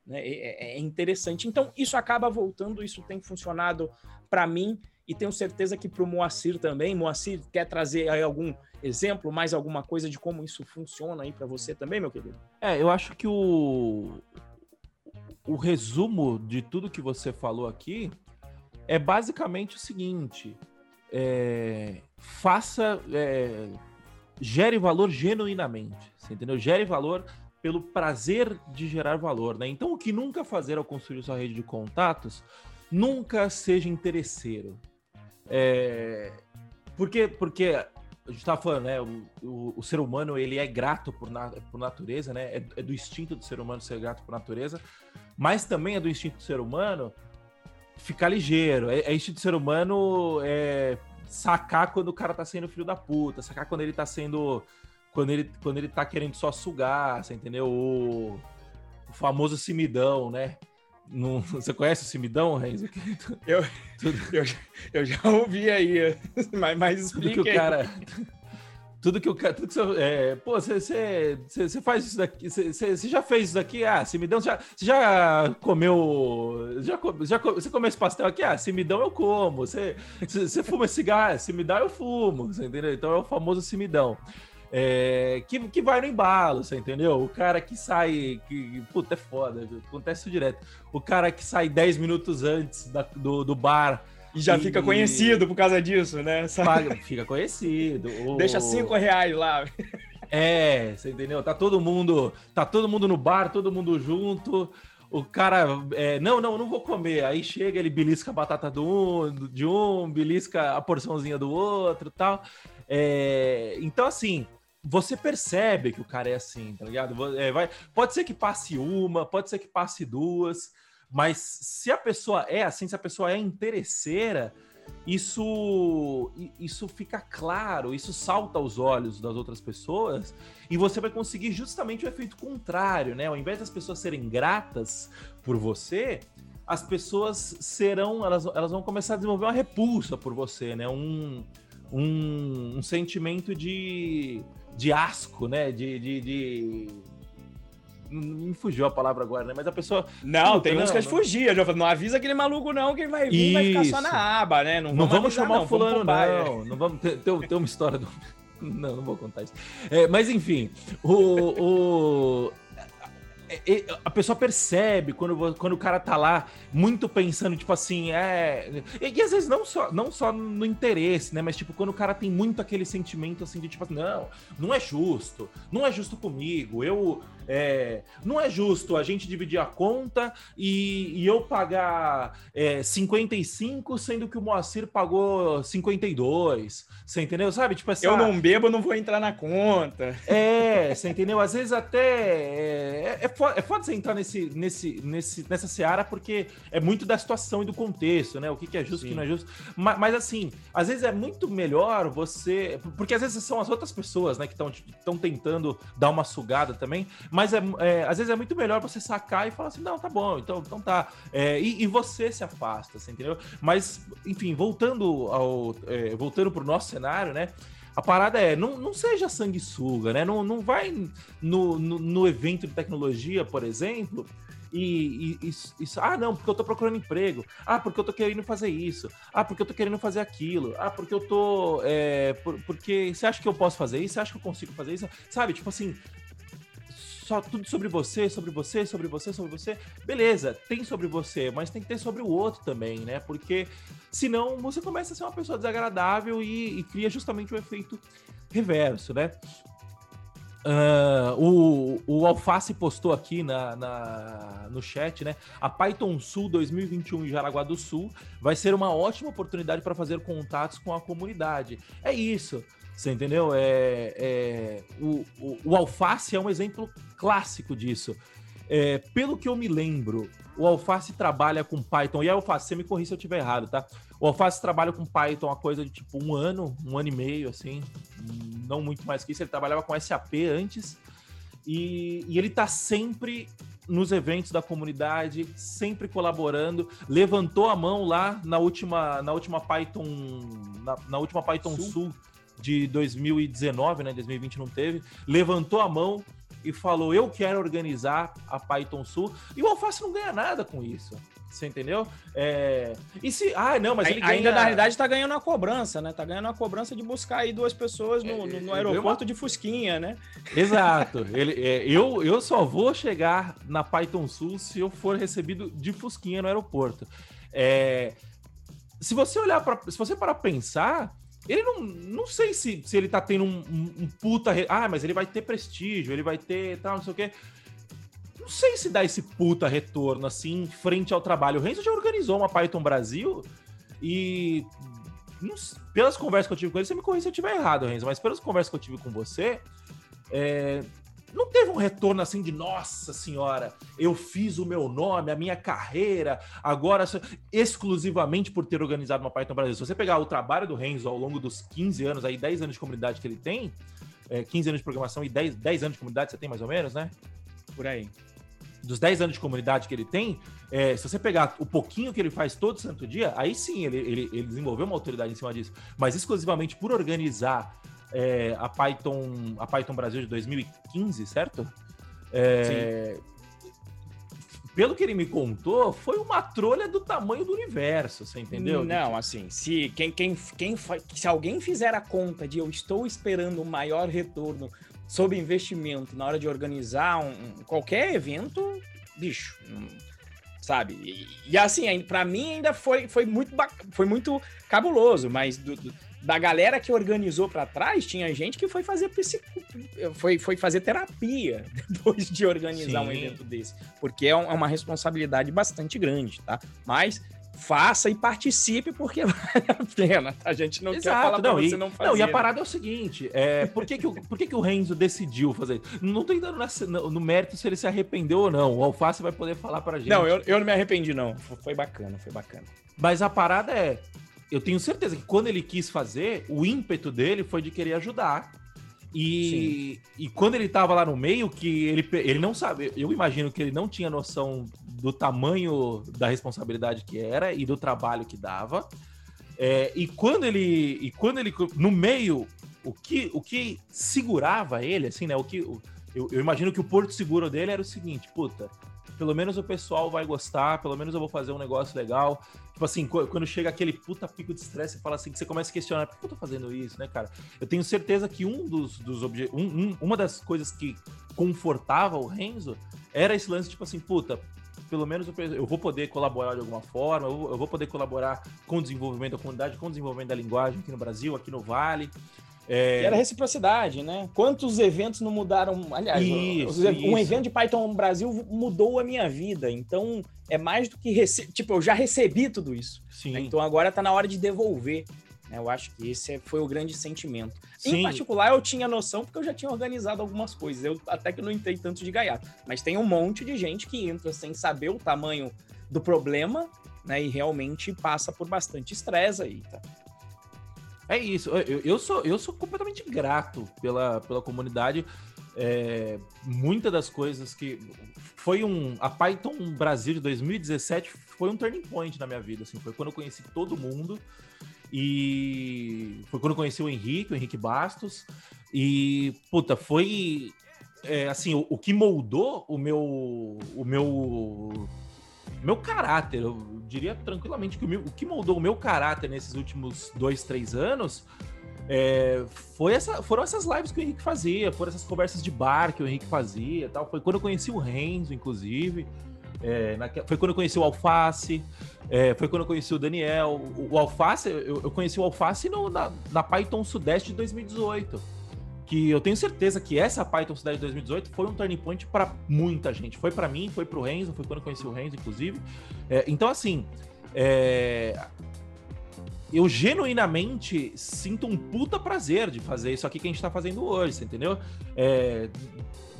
Né? É, é, é interessante. Então, isso acaba voltando, isso tem funcionado para mim e tenho certeza que para o Moacir também. Moacir, quer trazer aí algum exemplo, mais alguma coisa de como isso funciona aí para você também, meu querido? É, eu acho que o, o resumo de tudo que você falou aqui é basicamente o seguinte: é, faça, é, gere valor genuinamente, você entendeu? Gere valor pelo prazer de gerar valor, né? Então, o que nunca fazer ao construir sua rede de contatos, nunca seja interesseiro. É... Porque, porque a gente estava falando, né? O, o, o, ser humano ele é grato por, na, por natureza, né? É, é, do instinto do ser humano ser grato por natureza, mas também é do instinto do ser humano ficar ligeiro. É, é instinto do ser humano é, sacar quando o cara tá sendo filho da puta, sacar quando ele tá sendo quando ele, quando ele tá querendo só sugar, você entendeu? O, o famoso cimidão, né? Não, você conhece o cimidão, Renzo? Eu, eu, eu, já ouvi aí, mas, mas explica tudo que o cara, tudo que o cara, tudo que você, é, pô, você, você, você faz isso daqui, você, você já fez isso daqui? Ah, cimidão, já, você já comeu, já, já você comeu esse pastel aqui? Ah, cimidão eu como, você, você, você fuma cigarro, cimidão eu fumo, você entendeu? Então é o famoso cimidão é, que, que vai no embalo, você entendeu? O cara que sai. Que, puta, é foda, acontece isso direto. O cara que sai 10 minutos antes da, do, do bar. já e... fica conhecido por causa disso, né? Paga, fica conhecido. Deixa cinco reais lá. É, você entendeu? Tá todo mundo, tá todo mundo no bar, todo mundo junto. O cara, é, não, não, não vou comer. Aí chega, ele belisca a batata do um, de um, belisca a porçãozinha do outro, tal. É, então, assim, você percebe que o cara é assim, tá ligado? É, vai, pode ser que passe uma, pode ser que passe duas, mas se a pessoa é assim, se a pessoa é interesseira, isso isso fica claro, isso salta aos olhos das outras pessoas e você vai conseguir justamente o efeito contrário, né? Ao invés das pessoas serem gratas por você, as pessoas serão, elas, elas vão começar a desenvolver uma repulsa por você, né? Um, um, um sentimento de, de asco, né? de, de, de me fugiu a palavra agora, né? Mas a pessoa. Não, tem uns que fugia. Já não avisa aquele maluco, não, que ele vai vir vai ficar só na aba, né? Não, não vamos, vamos chamar não, o fulano, não. Não vamos ter, ter, ter, uma história do. Não, não vou contar isso. É, mas enfim, o, o, é, a pessoa percebe quando, quando o cara tá lá muito pensando, tipo assim, é. E, às vezes não só, não só no interesse, né? Mas tipo, quando o cara tem muito aquele sentimento assim de tipo não, não é justo, não é justo comigo, eu. É, não é justo a gente dividir a conta e, e eu pagar é, 55, sendo que o Moacir pagou 52. Você entendeu? Sabe? Tipo assim. Eu não bebo, não vou entrar na conta. É, você entendeu? Às vezes até. É, é, foda, é foda você entrar nesse, nesse, nesse, nessa seara porque é muito da situação e do contexto, né? O que, que é justo, o que não é justo. Mas, mas, assim, às vezes é muito melhor você. Porque às vezes são as outras pessoas, né, que estão tentando dar uma sugada também. Mas é, é, às vezes é muito melhor você sacar e falar assim: não, tá bom, então, então tá. É, e, e, você se afasta, você entendeu? Mas, enfim, voltando ao. É, voltando pro nosso cenário, né? A parada é, não, não seja sanguessuga, né? Não, não vai no, no, no evento de tecnologia, por exemplo, e, e, e, ah, não, porque eu tô procurando emprego. Ah, porque eu tô querendo fazer isso. Ah, porque eu tô querendo fazer aquilo. Ah, porque eu tô. É, por, porque você acha que eu posso fazer isso? Você acha que eu consigo fazer isso? Sabe, tipo assim, só tudo sobre você, sobre você, sobre você, sobre você. Beleza, tem sobre você, mas tem que ter sobre o outro também, né? Porque senão você começa a ser uma pessoa desagradável e, e cria justamente o efeito reverso, né? Uh, o, o Alface postou aqui na, na, no chat, né? A Python Sul 2021 em Jaraguá do Sul vai ser uma ótima oportunidade para fazer contatos com a comunidade. É isso. Você entendeu? É, é o, o, o, Alface é um exemplo clássico disso. É, pelo que eu me lembro, o Alface trabalha com Python. E a Alface, você me corri se eu estiver errado, tá? O Alface trabalha com Python a coisa de tipo um ano, um ano e meio, assim. Não muito mais que isso. Ele trabalhava com SAP antes. E, e ele tá sempre nos eventos da comunidade, sempre colaborando. Levantou a mão lá na última, na última Python, na, na última Python Sul. Sul de 2019, né? 2020 não teve, levantou a mão e falou: Eu quero organizar a Python Sul. E o Alface não ganha nada com isso. Você entendeu? É... E se. Ah, não, mas ele ganha... Ainda na realidade tá ganhando a cobrança, né? Tá ganhando a cobrança de buscar aí duas pessoas no, no, no aeroporto de Fusquinha, né? Exato. ele, é, eu, eu só vou chegar na Python Sul se eu for recebido de Fusquinha no aeroporto. É... Se você olhar para. Se você parar pra pensar, ele não. Não sei se, se ele tá tendo um, um, um puta. Re... Ah, mas ele vai ter prestígio, ele vai ter tal, não sei o quê. Não sei se dá esse puta retorno assim, frente ao trabalho. O Renzo já organizou uma Python Brasil e. Não, pelas conversas que eu tive com ele, você me corrija se eu estiver errado, Renzo, mas pelas conversas que eu tive com você, é, não teve um retorno assim de nossa senhora, eu fiz o meu nome, a minha carreira, agora exclusivamente por ter organizado uma Python Brasil. Se você pegar o trabalho do Renzo ao longo dos 15 anos, aí 10 anos de comunidade que ele tem, é, 15 anos de programação e 10, 10 anos de comunidade você tem mais ou menos, né? Por aí. Dos 10 anos de comunidade que ele tem, é, se você pegar o pouquinho que ele faz todo santo dia, aí sim ele, ele, ele desenvolveu uma autoridade em cima disso. Mas exclusivamente por organizar é, a Python a Python Brasil de 2015, certo? É, pelo que ele me contou, foi uma trolha do tamanho do universo, você entendeu? Não, assim, se quem, quem, quem se alguém fizer a conta de eu estou esperando um maior retorno sobre investimento na hora de organizar um, qualquer evento, bicho, sabe? E, e assim, para mim ainda foi, foi, muito, foi muito cabuloso, mas do, do, da galera que organizou para trás, tinha gente que foi fazer foi, foi fazer terapia depois de organizar Sim. um evento desse, porque é, é uma responsabilidade bastante grande, tá? Mas faça e participe porque vale a pena. Tá? A gente não Exato, quer falar não, e, não fazer. Não, e a parada é o seguinte, é, por, que, que, o, por que, que o Renzo decidiu fazer Não tô entrando no, no, mérito se ele se arrependeu ou não. O Alface vai poder falar pra gente. Não, eu, eu não me arrependi não. Foi bacana, foi bacana. Mas a parada é, eu tenho certeza que quando ele quis fazer, o ímpeto dele foi de querer ajudar. E, e quando ele tava lá no meio, que ele, ele não sabe, eu imagino que ele não tinha noção do tamanho da responsabilidade que era e do trabalho que dava. É, e quando ele, e quando ele, no meio, o que, o que segurava ele, assim, né? O que, eu, eu imagino que o porto seguro dele era o seguinte, puta, pelo menos o pessoal vai gostar, pelo menos eu vou fazer um negócio legal. Tipo assim, quando chega aquele puta pico de estresse, você fala assim, que você começa a questionar, por que eu tô fazendo isso, né, cara? Eu tenho certeza que um dos, dos objetos, um, um, uma das coisas que confortava o Renzo era esse lance, tipo assim, puta, pelo menos eu, vou poder colaborar de alguma forma, eu, vou poder colaborar com o desenvolvimento da comunidade, com o desenvolvimento da linguagem aqui no Brasil, aqui no Vale. É... E era reciprocidade, né? Quantos eventos não mudaram? Aliás, isso, um isso. evento de Python Brasil mudou a minha vida. Então, é mais do que rece... tipo, eu já recebi tudo isso. Sim. Né? Então agora está na hora de devolver. Né? Eu acho que esse é, foi o grande sentimento. Sim. Em particular, eu tinha noção porque eu já tinha organizado algumas coisas. Eu até que não entrei tanto de gaiato. Mas tem um monte de gente que entra sem saber o tamanho do problema, né? E realmente passa por bastante estresse aí, tá? É isso. Eu, eu, sou, eu sou completamente grato pela, pela comunidade. É, muitas das coisas que. Foi um. A Python Brasil de 2017 foi um turning point na minha vida. Assim, foi quando eu conheci todo mundo. E foi quando eu conheci o Henrique, o Henrique Bastos. E, puta, foi. É, assim, o, o que moldou o meu. O meu meu caráter, eu diria tranquilamente que o, meu, o que moldou o meu caráter nesses últimos dois, três anos é, foi essa, foram essas lives que o Henrique fazia, foram essas conversas de bar que o Henrique fazia tal. Foi quando eu conheci o Renzo, inclusive. É, foi quando eu conheci o Alface, é, foi quando eu conheci o Daniel. O, o Alface, eu, eu, conheci o Alface no, na, na Python Sudeste de 2018 que eu tenho certeza que essa Python Cidade 2018 foi um turning point para muita gente. Foi para mim, foi para o Renzo, foi quando eu conheci o Renzo, inclusive. É, então, assim, é... eu genuinamente sinto um puta prazer de fazer isso aqui que a gente está fazendo hoje, entendeu? É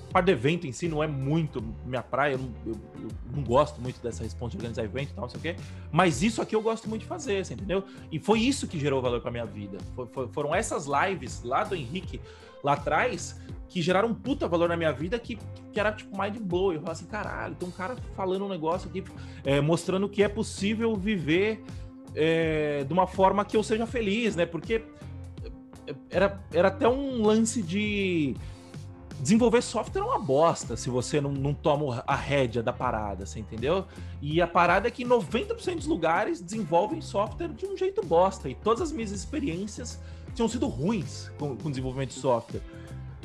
parte do evento em si não é muito minha praia, eu não, eu, eu não gosto muito dessa resposta de organizar evento e tal, não sei o quê, mas isso aqui eu gosto muito de fazer, você entendeu? E foi isso que gerou valor para minha vida. For, for, foram essas lives lá do Henrique, lá atrás, que geraram um puta valor na minha vida que, que era tipo mind blow. Eu falava assim, caralho, tem um cara falando um negócio aqui, é, mostrando que é possível viver é, de uma forma que eu seja feliz, né? Porque era, era até um lance de desenvolver software é uma bosta se você não, não toma a rédea da parada, você entendeu? E a parada é que 90% dos lugares desenvolvem software de um jeito bosta. E todas as minhas experiências tinham sido ruins com, com desenvolvimento de software.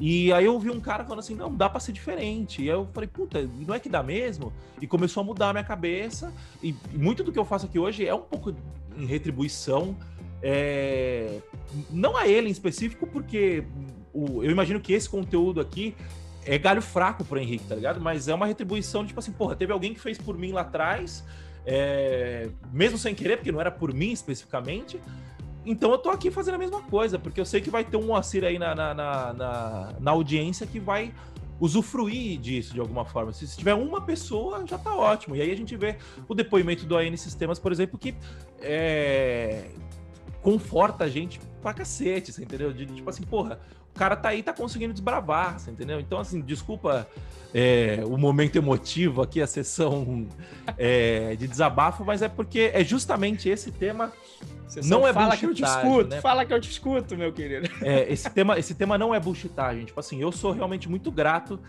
E aí eu vi um cara falando assim, não, dá para ser diferente. E eu falei, puta, não é que dá mesmo? E começou a mudar a minha cabeça. E muito do que eu faço aqui hoje é um pouco em retribuição. É... Não a ele em específico, porque o, eu imagino que esse conteúdo aqui é galho fraco pro Henrique, tá ligado? Mas é uma retribuição, tipo assim, porra, teve alguém que fez por mim lá atrás, é, mesmo sem querer, porque não era por mim especificamente. Então eu tô aqui fazendo a mesma coisa, porque eu sei que vai ter um Moacir aí na, na, na, na, na audiência que vai usufruir disso de alguma forma. Se, se tiver uma pessoa, já tá ótimo. E aí a gente vê o depoimento do AN Sistemas, por exemplo, que é, conforta a gente pra cacete, você entendeu? De, tipo assim, porra, o cara tá aí, tá conseguindo desbravar, você entendeu? Então, assim, desculpa é, o momento emotivo aqui, a sessão é, de desabafo, mas é porque é justamente esse tema. não é fala que eu te escuto, né? fala que eu te escuto, meu querido. É, esse, tema, esse tema não é bullshitagem. Tipo assim, eu sou realmente muito grato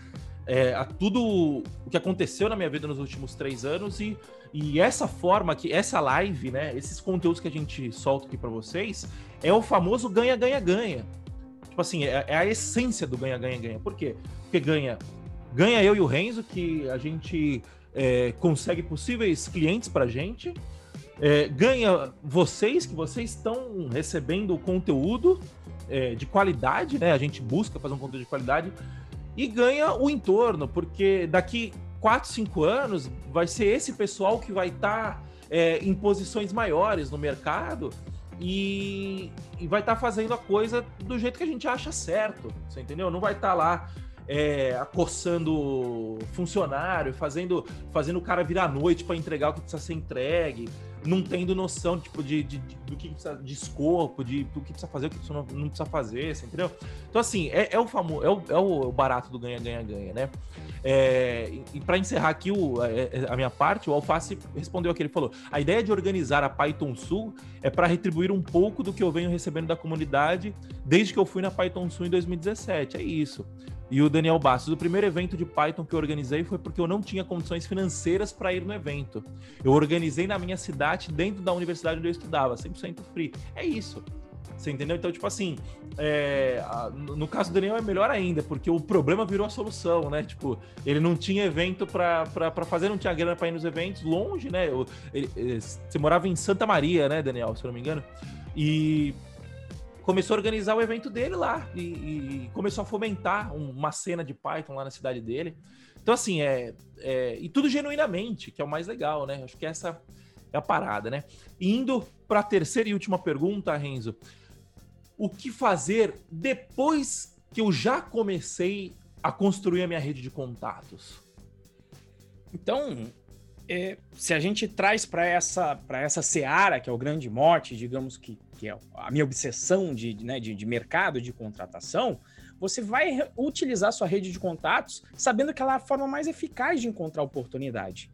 é, a tudo o que aconteceu na minha vida nos últimos três anos e, e essa forma que essa live, né, esses conteúdos que a gente solta aqui para vocês, é o famoso ganha-ganha-ganha. Tipo assim, é, é a essência do ganha-ganha-ganha. Por quê? Porque ganha, ganha eu e o Renzo, que a gente é, consegue possíveis clientes para gente, é, ganha vocês, que vocês estão recebendo conteúdo é, de qualidade, né? A gente busca fazer um conteúdo de qualidade e ganha o entorno, porque daqui 4, 5 anos vai ser esse pessoal que vai estar tá, é, em posições maiores no mercado e, e vai estar tá fazendo a coisa do jeito que a gente acha certo, você entendeu? Não vai estar tá lá é, acossando funcionário, fazendo, fazendo o cara virar à noite para entregar o que precisa ser entregue, não tendo noção tipo, de, de, de, do que precisa, de escopo, de do que precisa fazer, o que não, não precisa fazer, você entendeu? Então, assim, é, é o famoso, é o, é o barato do ganha-ganha-ganha, né? É, e para encerrar aqui o, a, é, é, a, minha parte, o Alface respondeu aqui, ele falou, a ideia de organizar a Python Sul é para retribuir um pouco do que eu venho recebendo da comunidade desde que eu fui na Python Sul em 2017, é isso. E o Daniel Bastos, o primeiro evento de Python que eu organizei foi porque eu não tinha condições financeiras para ir no evento. Eu organizei na minha cidade, dentro da universidade onde eu estudava, 100% free. É isso. Você entendeu? Então, tipo assim, é, no caso do Daniel é melhor ainda, porque o problema virou a solução, né? Tipo, ele não tinha evento para fazer, não tinha grana para ir nos eventos, longe, né? Ele, ele, você morava em Santa Maria, né, Daniel, se eu não me engano? E começou a organizar o evento dele lá e, e começou a fomentar uma cena de Python lá na cidade dele. Então, assim, é, é, E tudo genuinamente, que é o mais legal, né? Acho que essa é a parada, né? indo para a terceira e última pergunta, Renzo. O que fazer depois que eu já comecei a construir a minha rede de contatos? Então, é, se a gente traz para essa, essa seara, que é o grande mote, digamos que, que é a minha obsessão de, né, de, de mercado, de contratação, você vai utilizar sua rede de contatos sabendo que ela é a forma mais eficaz de encontrar oportunidade.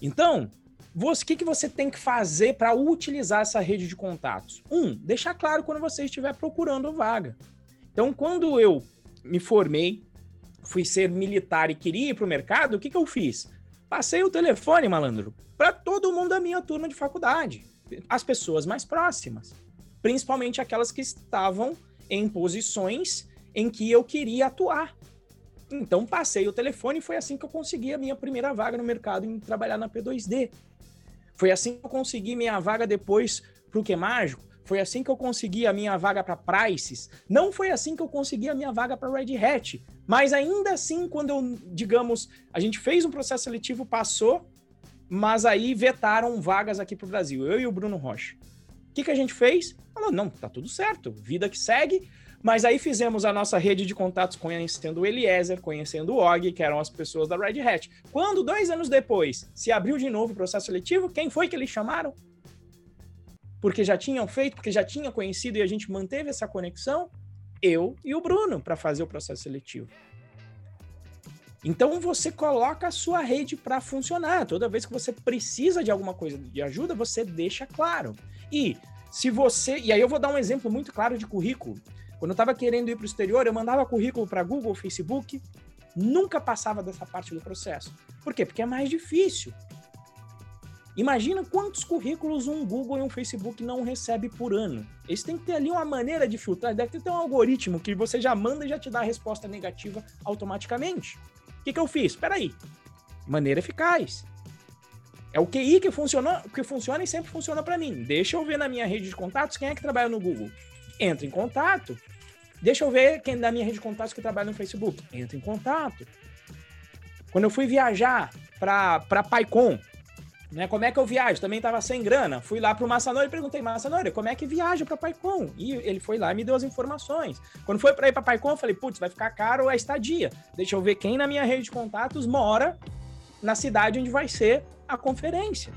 Então, o que, que você tem que fazer para utilizar essa rede de contatos? Um, deixar claro quando você estiver procurando vaga. Então, quando eu me formei, fui ser militar e queria ir para o mercado, o que, que eu fiz? Passei o telefone, malandro, para todo mundo da minha turma de faculdade, as pessoas mais próximas, principalmente aquelas que estavam em posições em que eu queria atuar. Então passei o telefone e foi assim que eu consegui a minha primeira vaga no mercado em trabalhar na P2D. Foi assim que eu consegui minha vaga depois para o Que Mágico. Foi assim que eu consegui a minha vaga para Prices. Não foi assim que eu consegui a minha vaga para Red Hat. Mas ainda assim, quando eu, digamos, a gente fez um processo seletivo, passou, mas aí vetaram vagas aqui para o Brasil, eu e o Bruno Rocha. O que, que a gente fez? Falou, não, tá tudo certo, vida que segue. Mas aí fizemos a nossa rede de contatos conhecendo o Eliezer, conhecendo o Og, que eram as pessoas da Red Hat. Quando, dois anos depois, se abriu de novo o processo seletivo, quem foi que eles chamaram? Porque já tinham feito, porque já tinha conhecido e a gente manteve essa conexão, eu e o Bruno, para fazer o processo seletivo. Então você coloca a sua rede para funcionar. Toda vez que você precisa de alguma coisa de ajuda, você deixa claro. E se você, e aí eu vou dar um exemplo muito claro de currículo. Quando eu estava querendo ir para o exterior, eu mandava currículo para Google, Facebook, nunca passava dessa parte do processo. Por quê? Porque é mais difícil. Imagina quantos currículos um Google e um Facebook não recebe por ano. Eles têm que ter ali uma maneira de filtrar, deve ter um algoritmo que você já manda e já te dá a resposta negativa automaticamente. O que, que eu fiz? Espera aí. Maneira eficaz. É o QI que funciona, que funciona e sempre funciona para mim. Deixa eu ver na minha rede de contatos quem é que trabalha no Google. Entra em contato. Deixa eu ver quem da minha rede de contatos que trabalha no Facebook. Entra em contato. Quando eu fui viajar para PyCon, né? Como é que eu viajo? Também estava sem grana. Fui lá para o Massanori e perguntei, Massanori, como é que viaja para Paicon? E ele foi lá e me deu as informações. Quando foi para ir para Paicon, eu falei, putz, vai ficar caro a estadia. Deixa eu ver quem na minha rede de contatos mora na cidade onde vai ser a conferência.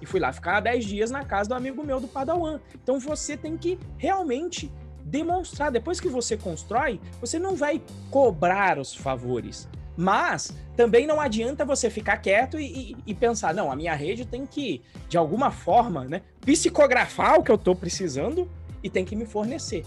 E fui lá ficar 10 dias na casa do amigo meu do Padawan. Então você tem que realmente demonstrar. Depois que você constrói, você não vai cobrar os favores. Mas também não adianta você ficar quieto e, e, e, pensar, não, a minha rede tem que, de alguma forma, né, psicografar o que eu estou precisando e tem que me fornecer.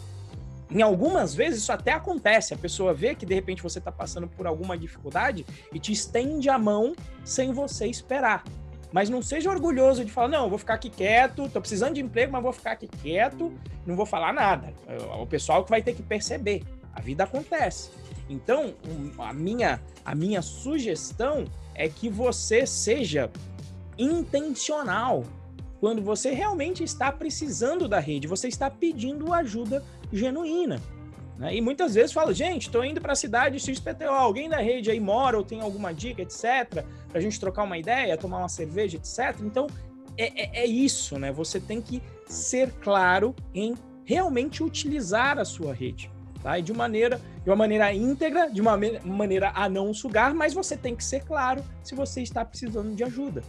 Em algumas vezes isso até acontece, a pessoa vê que de repente você está passando por alguma dificuldade e te estende a mão sem você esperar. Mas não seja orgulhoso de falar, não, vou ficar aqui quieto, estou precisando de emprego, mas vou ficar aqui quieto, não vou falar nada. É o pessoal que vai ter que perceber. A vida acontece. Então, a minha, a minha sugestão é que você seja intencional quando você realmente está precisando da rede, você está pedindo ajuda genuína. Né? E muitas vezes fala, gente, estou indo para a cidade XPTO, alguém da rede aí mora ou tem alguma dica, etc., para a gente trocar uma ideia, tomar uma cerveja, etc. Então, é, é, é isso, né? Você tem que ser claro em realmente utilizar a sua rede. Tá? E de maneira, de uma maneira íntegra, de uma maneira a não sugar, mas você tem que ser claro se você está precisando de ajuda.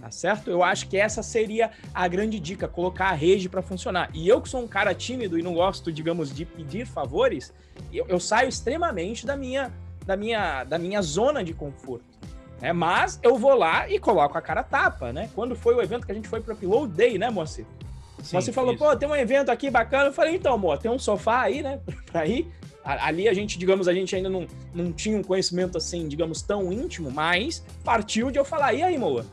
Tá certo? Eu acho que essa seria a grande dica, colocar a rede para funcionar. E eu que sou um cara tímido e não gosto, digamos, de pedir favores, eu, eu saio extremamente da minha, da minha, da minha zona de conforto. Né? Mas eu vou lá e coloco a cara tapa, né? Quando foi o evento que a gente foi para o Upload Day, né, Moacir? Sim, Você falou, isso. pô, tem um evento aqui bacana. Eu falei, então, amor, tem um sofá aí, né, pra ir. Ali a gente, digamos, a gente ainda não, não tinha um conhecimento assim, digamos, tão íntimo, mas partiu de eu falar, e aí, moa?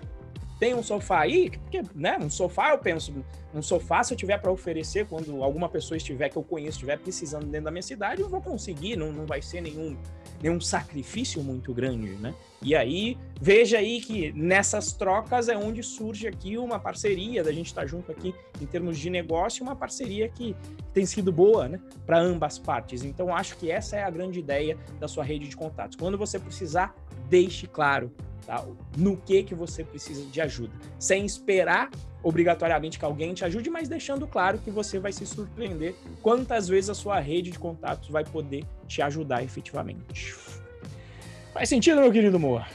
tem um sofá aí, porque, né, um sofá eu penso, um sofá se eu tiver para oferecer quando alguma pessoa estiver que eu conheço estiver precisando dentro da minha cidade, eu vou conseguir, não, não vai ser nenhum nenhum sacrifício muito grande, né? E aí, veja aí que nessas trocas é onde surge aqui uma parceria, da gente estar tá junto aqui em termos de negócio, uma parceria que tem sido boa, né, para ambas partes. Então, acho que essa é a grande ideia da sua rede de contatos. Quando você precisar, deixe claro tá? no que que você precisa de ajuda, sem esperar obrigatoriamente que alguém te ajude, mas deixando claro que você vai se surpreender quantas vezes a sua rede de contatos vai poder te ajudar efetivamente. Faz sentido, meu querido Moa?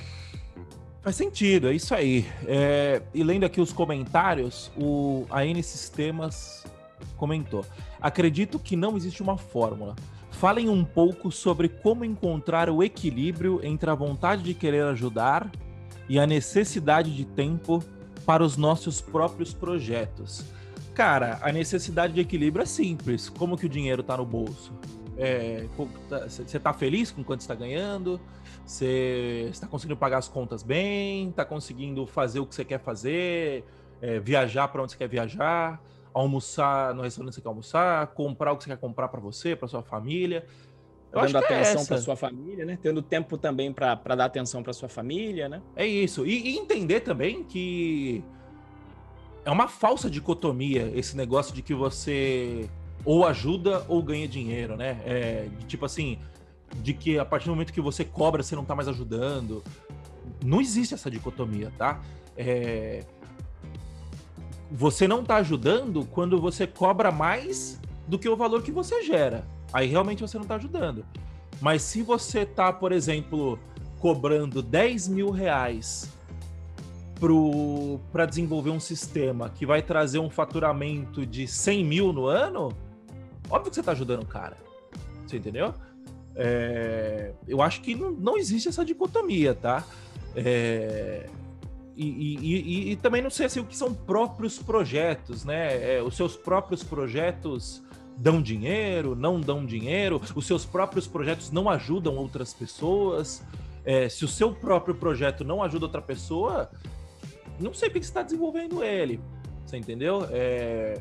Faz sentido, é isso aí. É, e lendo aqui os comentários, o AN Sistemas comentou: Acredito que não existe uma fórmula. Falem um pouco sobre como encontrar o equilíbrio entre a vontade de querer ajudar e a necessidade de tempo para os nossos próprios projetos. Cara, a necessidade de equilíbrio é simples. Como que o dinheiro está no bolso? Você é, está feliz com quanto está ganhando? Você está conseguindo pagar as contas bem? Está conseguindo fazer o que você quer fazer? É, viajar para onde você quer viajar? Almoçar no restaurante que você quer almoçar? Comprar o que você quer comprar para você, para sua família? Eu dando é atenção é para sua família, né? Tendo tempo também para dar atenção para sua família, né? É isso. E, e, entender também que é uma falsa dicotomia esse negócio de que você ou ajuda ou ganha dinheiro, né? É, tipo assim, de que a partir do momento que você cobra, você não tá mais ajudando. Não existe essa dicotomia, tá? É... Você não tá ajudando quando você cobra mais do que o valor que você gera. Aí realmente você não está ajudando. Mas se você está, por exemplo, cobrando 10 mil reais para desenvolver um sistema que vai trazer um faturamento de 100 mil no ano, óbvio que você está ajudando o cara. Você entendeu? É, eu acho que não, não, existe essa dicotomia, tá? É, e, e, e, e, também não sei assim, o que são próprios projetos, né? É, os seus próprios projetos dão dinheiro, não dão dinheiro, os seus próprios projetos não ajudam outras pessoas. É, se o seu próprio projeto não ajuda outra pessoa, não sei por que você está desenvolvendo ele. Você entendeu? É,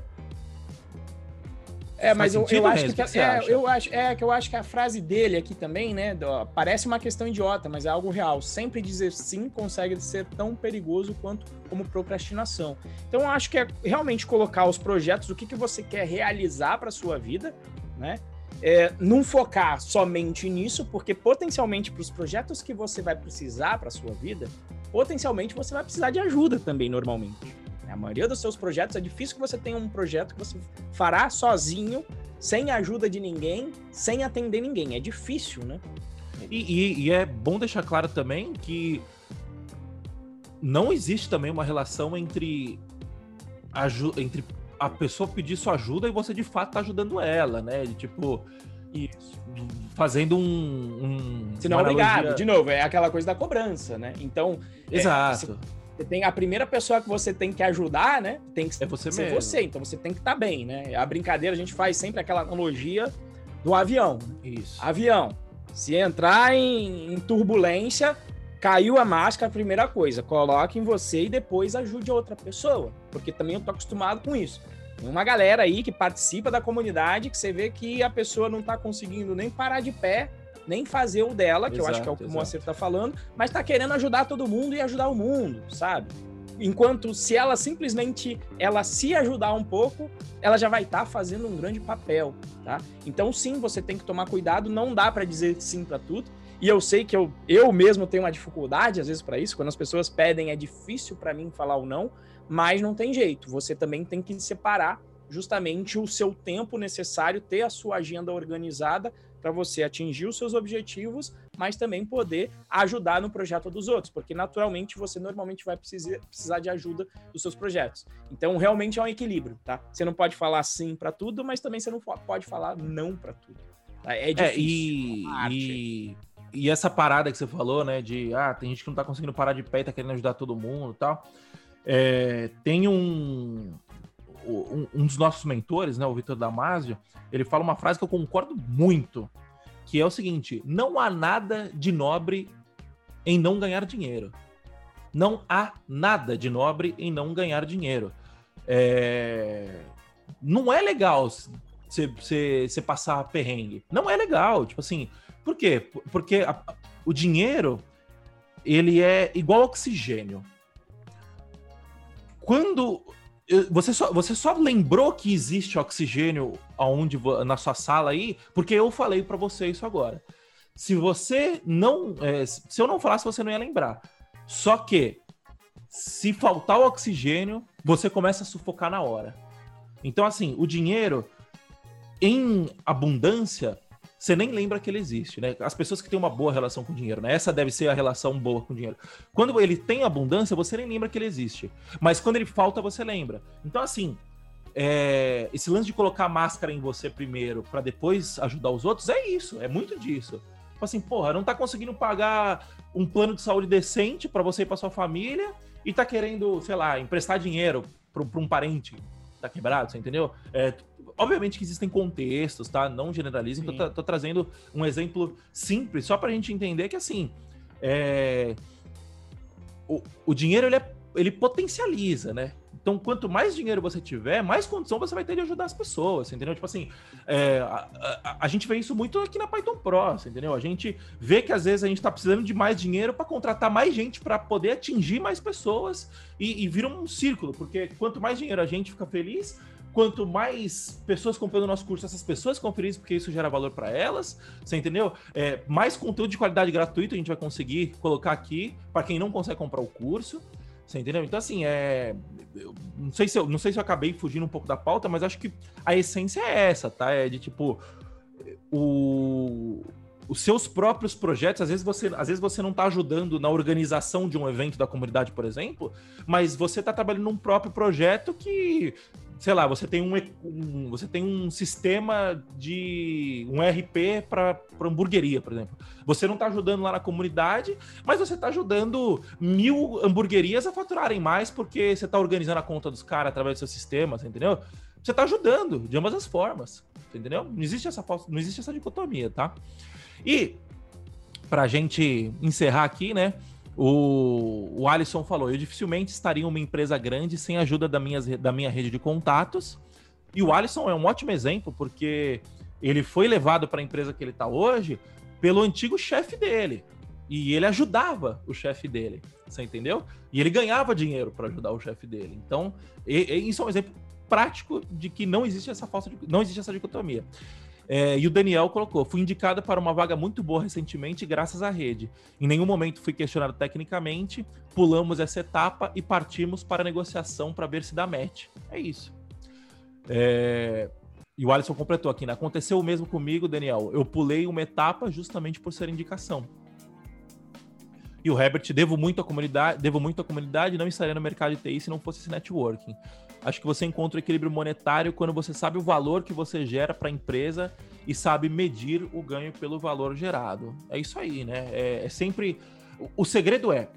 é, mas eu, eu acho que, que é, eu acho é que eu acho que a frase dele aqui também, né, do, parece uma questão idiota, mas é algo real. Sempre dizer sim consegue ser tão perigoso quanto como procrastinação. Então eu acho que é realmente colocar os projetos, o que, que você quer realizar para sua vida, né? É, não focar somente nisso, porque potencialmente para os projetos que você vai precisar para sua vida, potencialmente você vai precisar de ajuda também normalmente. A maioria dos seus projetos é difícil que você tenha um projeto que você fará sozinho, sem ajuda de ninguém, sem atender ninguém. É difícil, né? E, e, e é bom deixar claro também que não existe também uma relação entre, entre a pessoa pedir sua ajuda e você de fato tá ajudando ela, né? Tipo, isso. fazendo um. um Se não, obrigado. Analogia... De novo, é aquela coisa da cobrança, né? Então. É, Exato. É, você tem a primeira pessoa que você tem que ajudar, né? Tem que é você ser mesmo. você. Então você tem que estar tá bem, né? A brincadeira a gente faz sempre aquela analogia do avião. Isso. Avião. Se entrar em, em turbulência, caiu a máscara, a primeira coisa, coloque em você e depois ajude a outra pessoa, porque também eu tô acostumado com isso. Tem uma galera aí que participa da comunidade que você vê que a pessoa não tá conseguindo nem parar de pé, nem fazer o dela, que Exato, eu acho que é o que exato. o Moacir tá falando, mas tá querendo ajudar todo mundo e ajudar o mundo, sabe? Enquanto se ela simplesmente ela se ajudar um pouco, ela já vai estar fazendo um grande papel, tá? Então sim, você tem que tomar cuidado, não dá para dizer sim para tudo. E eu sei que eu, eu mesmo tenho uma dificuldade às vezes para isso, quando as pessoas pedem é difícil para mim falar o não, mas não tem jeito. Você também tem que separar justamente o seu tempo necessário, ter a sua agenda organizada para você atingir os seus objetivos, mas também poder ajudar no projeto dos outros, porque naturalmente você normalmente vai precisar, precisar de ajuda dos seus projetos. Então, realmente é um equilíbrio, tá? Você não pode falar sim para tudo, mas também você não pode falar não para tudo. tá? É difícil. É, e, e, e essa parada que você falou, né? De ah, tem gente que não tá conseguindo parar de pé e tá querendo ajudar todo mundo e tal. É, tem um, um, um dos nossos mentores, né? O Vitor Damasio, ele fala uma frase que eu concordo muito, que é o seguinte: não há nada de nobre em não ganhar dinheiro. Não há nada de nobre em não ganhar dinheiro. É, Não é legal você passar perrengue. Não é legal. Tipo assim, por quê? Por- Porque a- o dinheiro, ele é igual oxigênio. Quando você só, você só lembrou que existe oxigênio aonde na sua sala aí, porque eu falei pra você isso agora. Se você não, é, se eu não falasse, você não ia lembrar. Só que se faltar o oxigênio, você começa a sufocar na hora. Então, assim, o dinheiro em abundância, você nem lembra que ele existe, né? As pessoas que têm uma boa relação com o dinheiro, né? Essa deve ser a relação boa com o dinheiro. Quando ele tem abundância, você nem lembra que ele existe. Mas quando ele falta, você lembra. Então, assim, é, esse lance de colocar máscara em você primeiro para depois ajudar os outros, é isso, é muito disso. Tipo assim, porra, não tá conseguindo pagar um plano de saúde decente para você e pra sua família e tá querendo, sei lá, emprestar dinheiro pra, um parente tá quebrado, você entendeu? É, obviamente que existem contextos, tá? Não generalizem, tô, Sim. tra- tô trazendo um exemplo simples, só pra gente entender que, assim, é, o, o dinheiro, ele, é- ele potencializa, né? Então, quanto mais dinheiro você tiver, mais condição você vai ter de ajudar as pessoas, entendeu? Tipo assim, é, a, a- a gente vê isso muito aqui na Python Pro, você entendeu? A gente vê que às vezes a gente tá precisando de mais dinheiro para contratar mais gente para poder atingir mais pessoas e, e vira um círculo, porque quanto mais dinheiro a gente fica feliz, quanto mais pessoas comprando o nosso curso, essas pessoas felizes porque isso gera valor para elas, você entendeu? É, mais conteúdo de qualidade gratuito a gente vai conseguir colocar aqui para quem não consegue comprar o curso. Você entendeu? Então, assim, é. eu não, sei se eu, não sei se eu acabei fugindo um pouco da pauta, mas acho que a essência é essa, tá? É de tipo. O, os seus próprios projetos, às vezes você, às vezes você não está ajudando na organização de um evento da comunidade, por exemplo, mas você está trabalhando num próprio projeto que, sei lá, você tem um, um- você tem um sistema de um RP para hamburgueria, por exemplo. Você não está ajudando lá na comunidade, mas você está ajudando mil hamburguerias a faturarem mais porque você está organizando a conta dos caras através do seu sistema, entendeu? Você está ajudando de ambas as formas, entendeu? Não existe essa não existe essa dicotomia, tá? E pra gente encerrar aqui, né? O, o Alisson falou: eu dificilmente estaria em uma empresa grande sem a ajuda da minha, da minha rede de contatos. E o Alisson é um ótimo exemplo, porque ele foi levado para a empresa que ele está hoje pelo antigo chefe dele. E ele ajudava o chefe dele, você entendeu? E ele ganhava dinheiro para ajudar o chefe dele. Então, e- e isso é um exemplo prático de que não existe essa falsa, não existe essa dicotomia. É, e o Daniel colocou: fui indicado para uma vaga muito boa recentemente, graças à rede. Em nenhum momento fui questionado tecnicamente, pulamos essa etapa e partimos para a negociação para ver se dá match. É isso. É, E o Alisson completou aqui, né? Aconteceu o mesmo comigo, Daniel. Eu pulei uma etapa justamente por ser indicação. E o Herbert, devo muito à comunidade, devo muito à comunidade, não estaria no mercado de TI se não fosse esse networking. Acho que você encontra o equilíbrio monetário quando você sabe o valor que você gera para a empresa e sabe medir o ganho pelo valor gerado. É isso aí, né? É, é sempre. o- segredo é: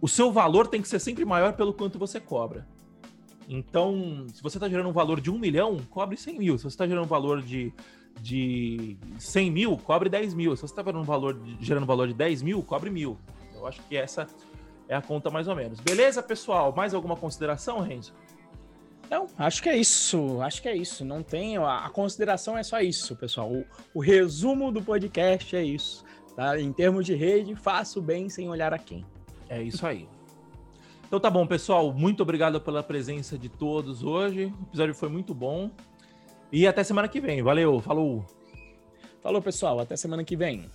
o seu valor tem que ser sempre maior pelo quanto você cobra. Então, se você está gerando um valor de um milhão, cobre 100 mil. Se você está gerando um valor de, de 100 mil, cobre 10 mil. Se você está gerando um valor gerando um valor de 10 mil, cobre mil. Eu acho que essa é a conta mais ou menos. Beleza, pessoal? Mais alguma consideração, Renzo? Não, acho que é isso. Acho que é isso. Não tem. A, a consideração é só isso, pessoal. O, o, resumo do podcast é isso. Tá? Em termos de rede, faço bem sem olhar a quem. É isso aí. Então tá bom, pessoal. Muito obrigado pela presença de todos hoje. O episódio foi muito bom. E até semana que vem. Valeu, falou. Falou, pessoal. Até semana que vem.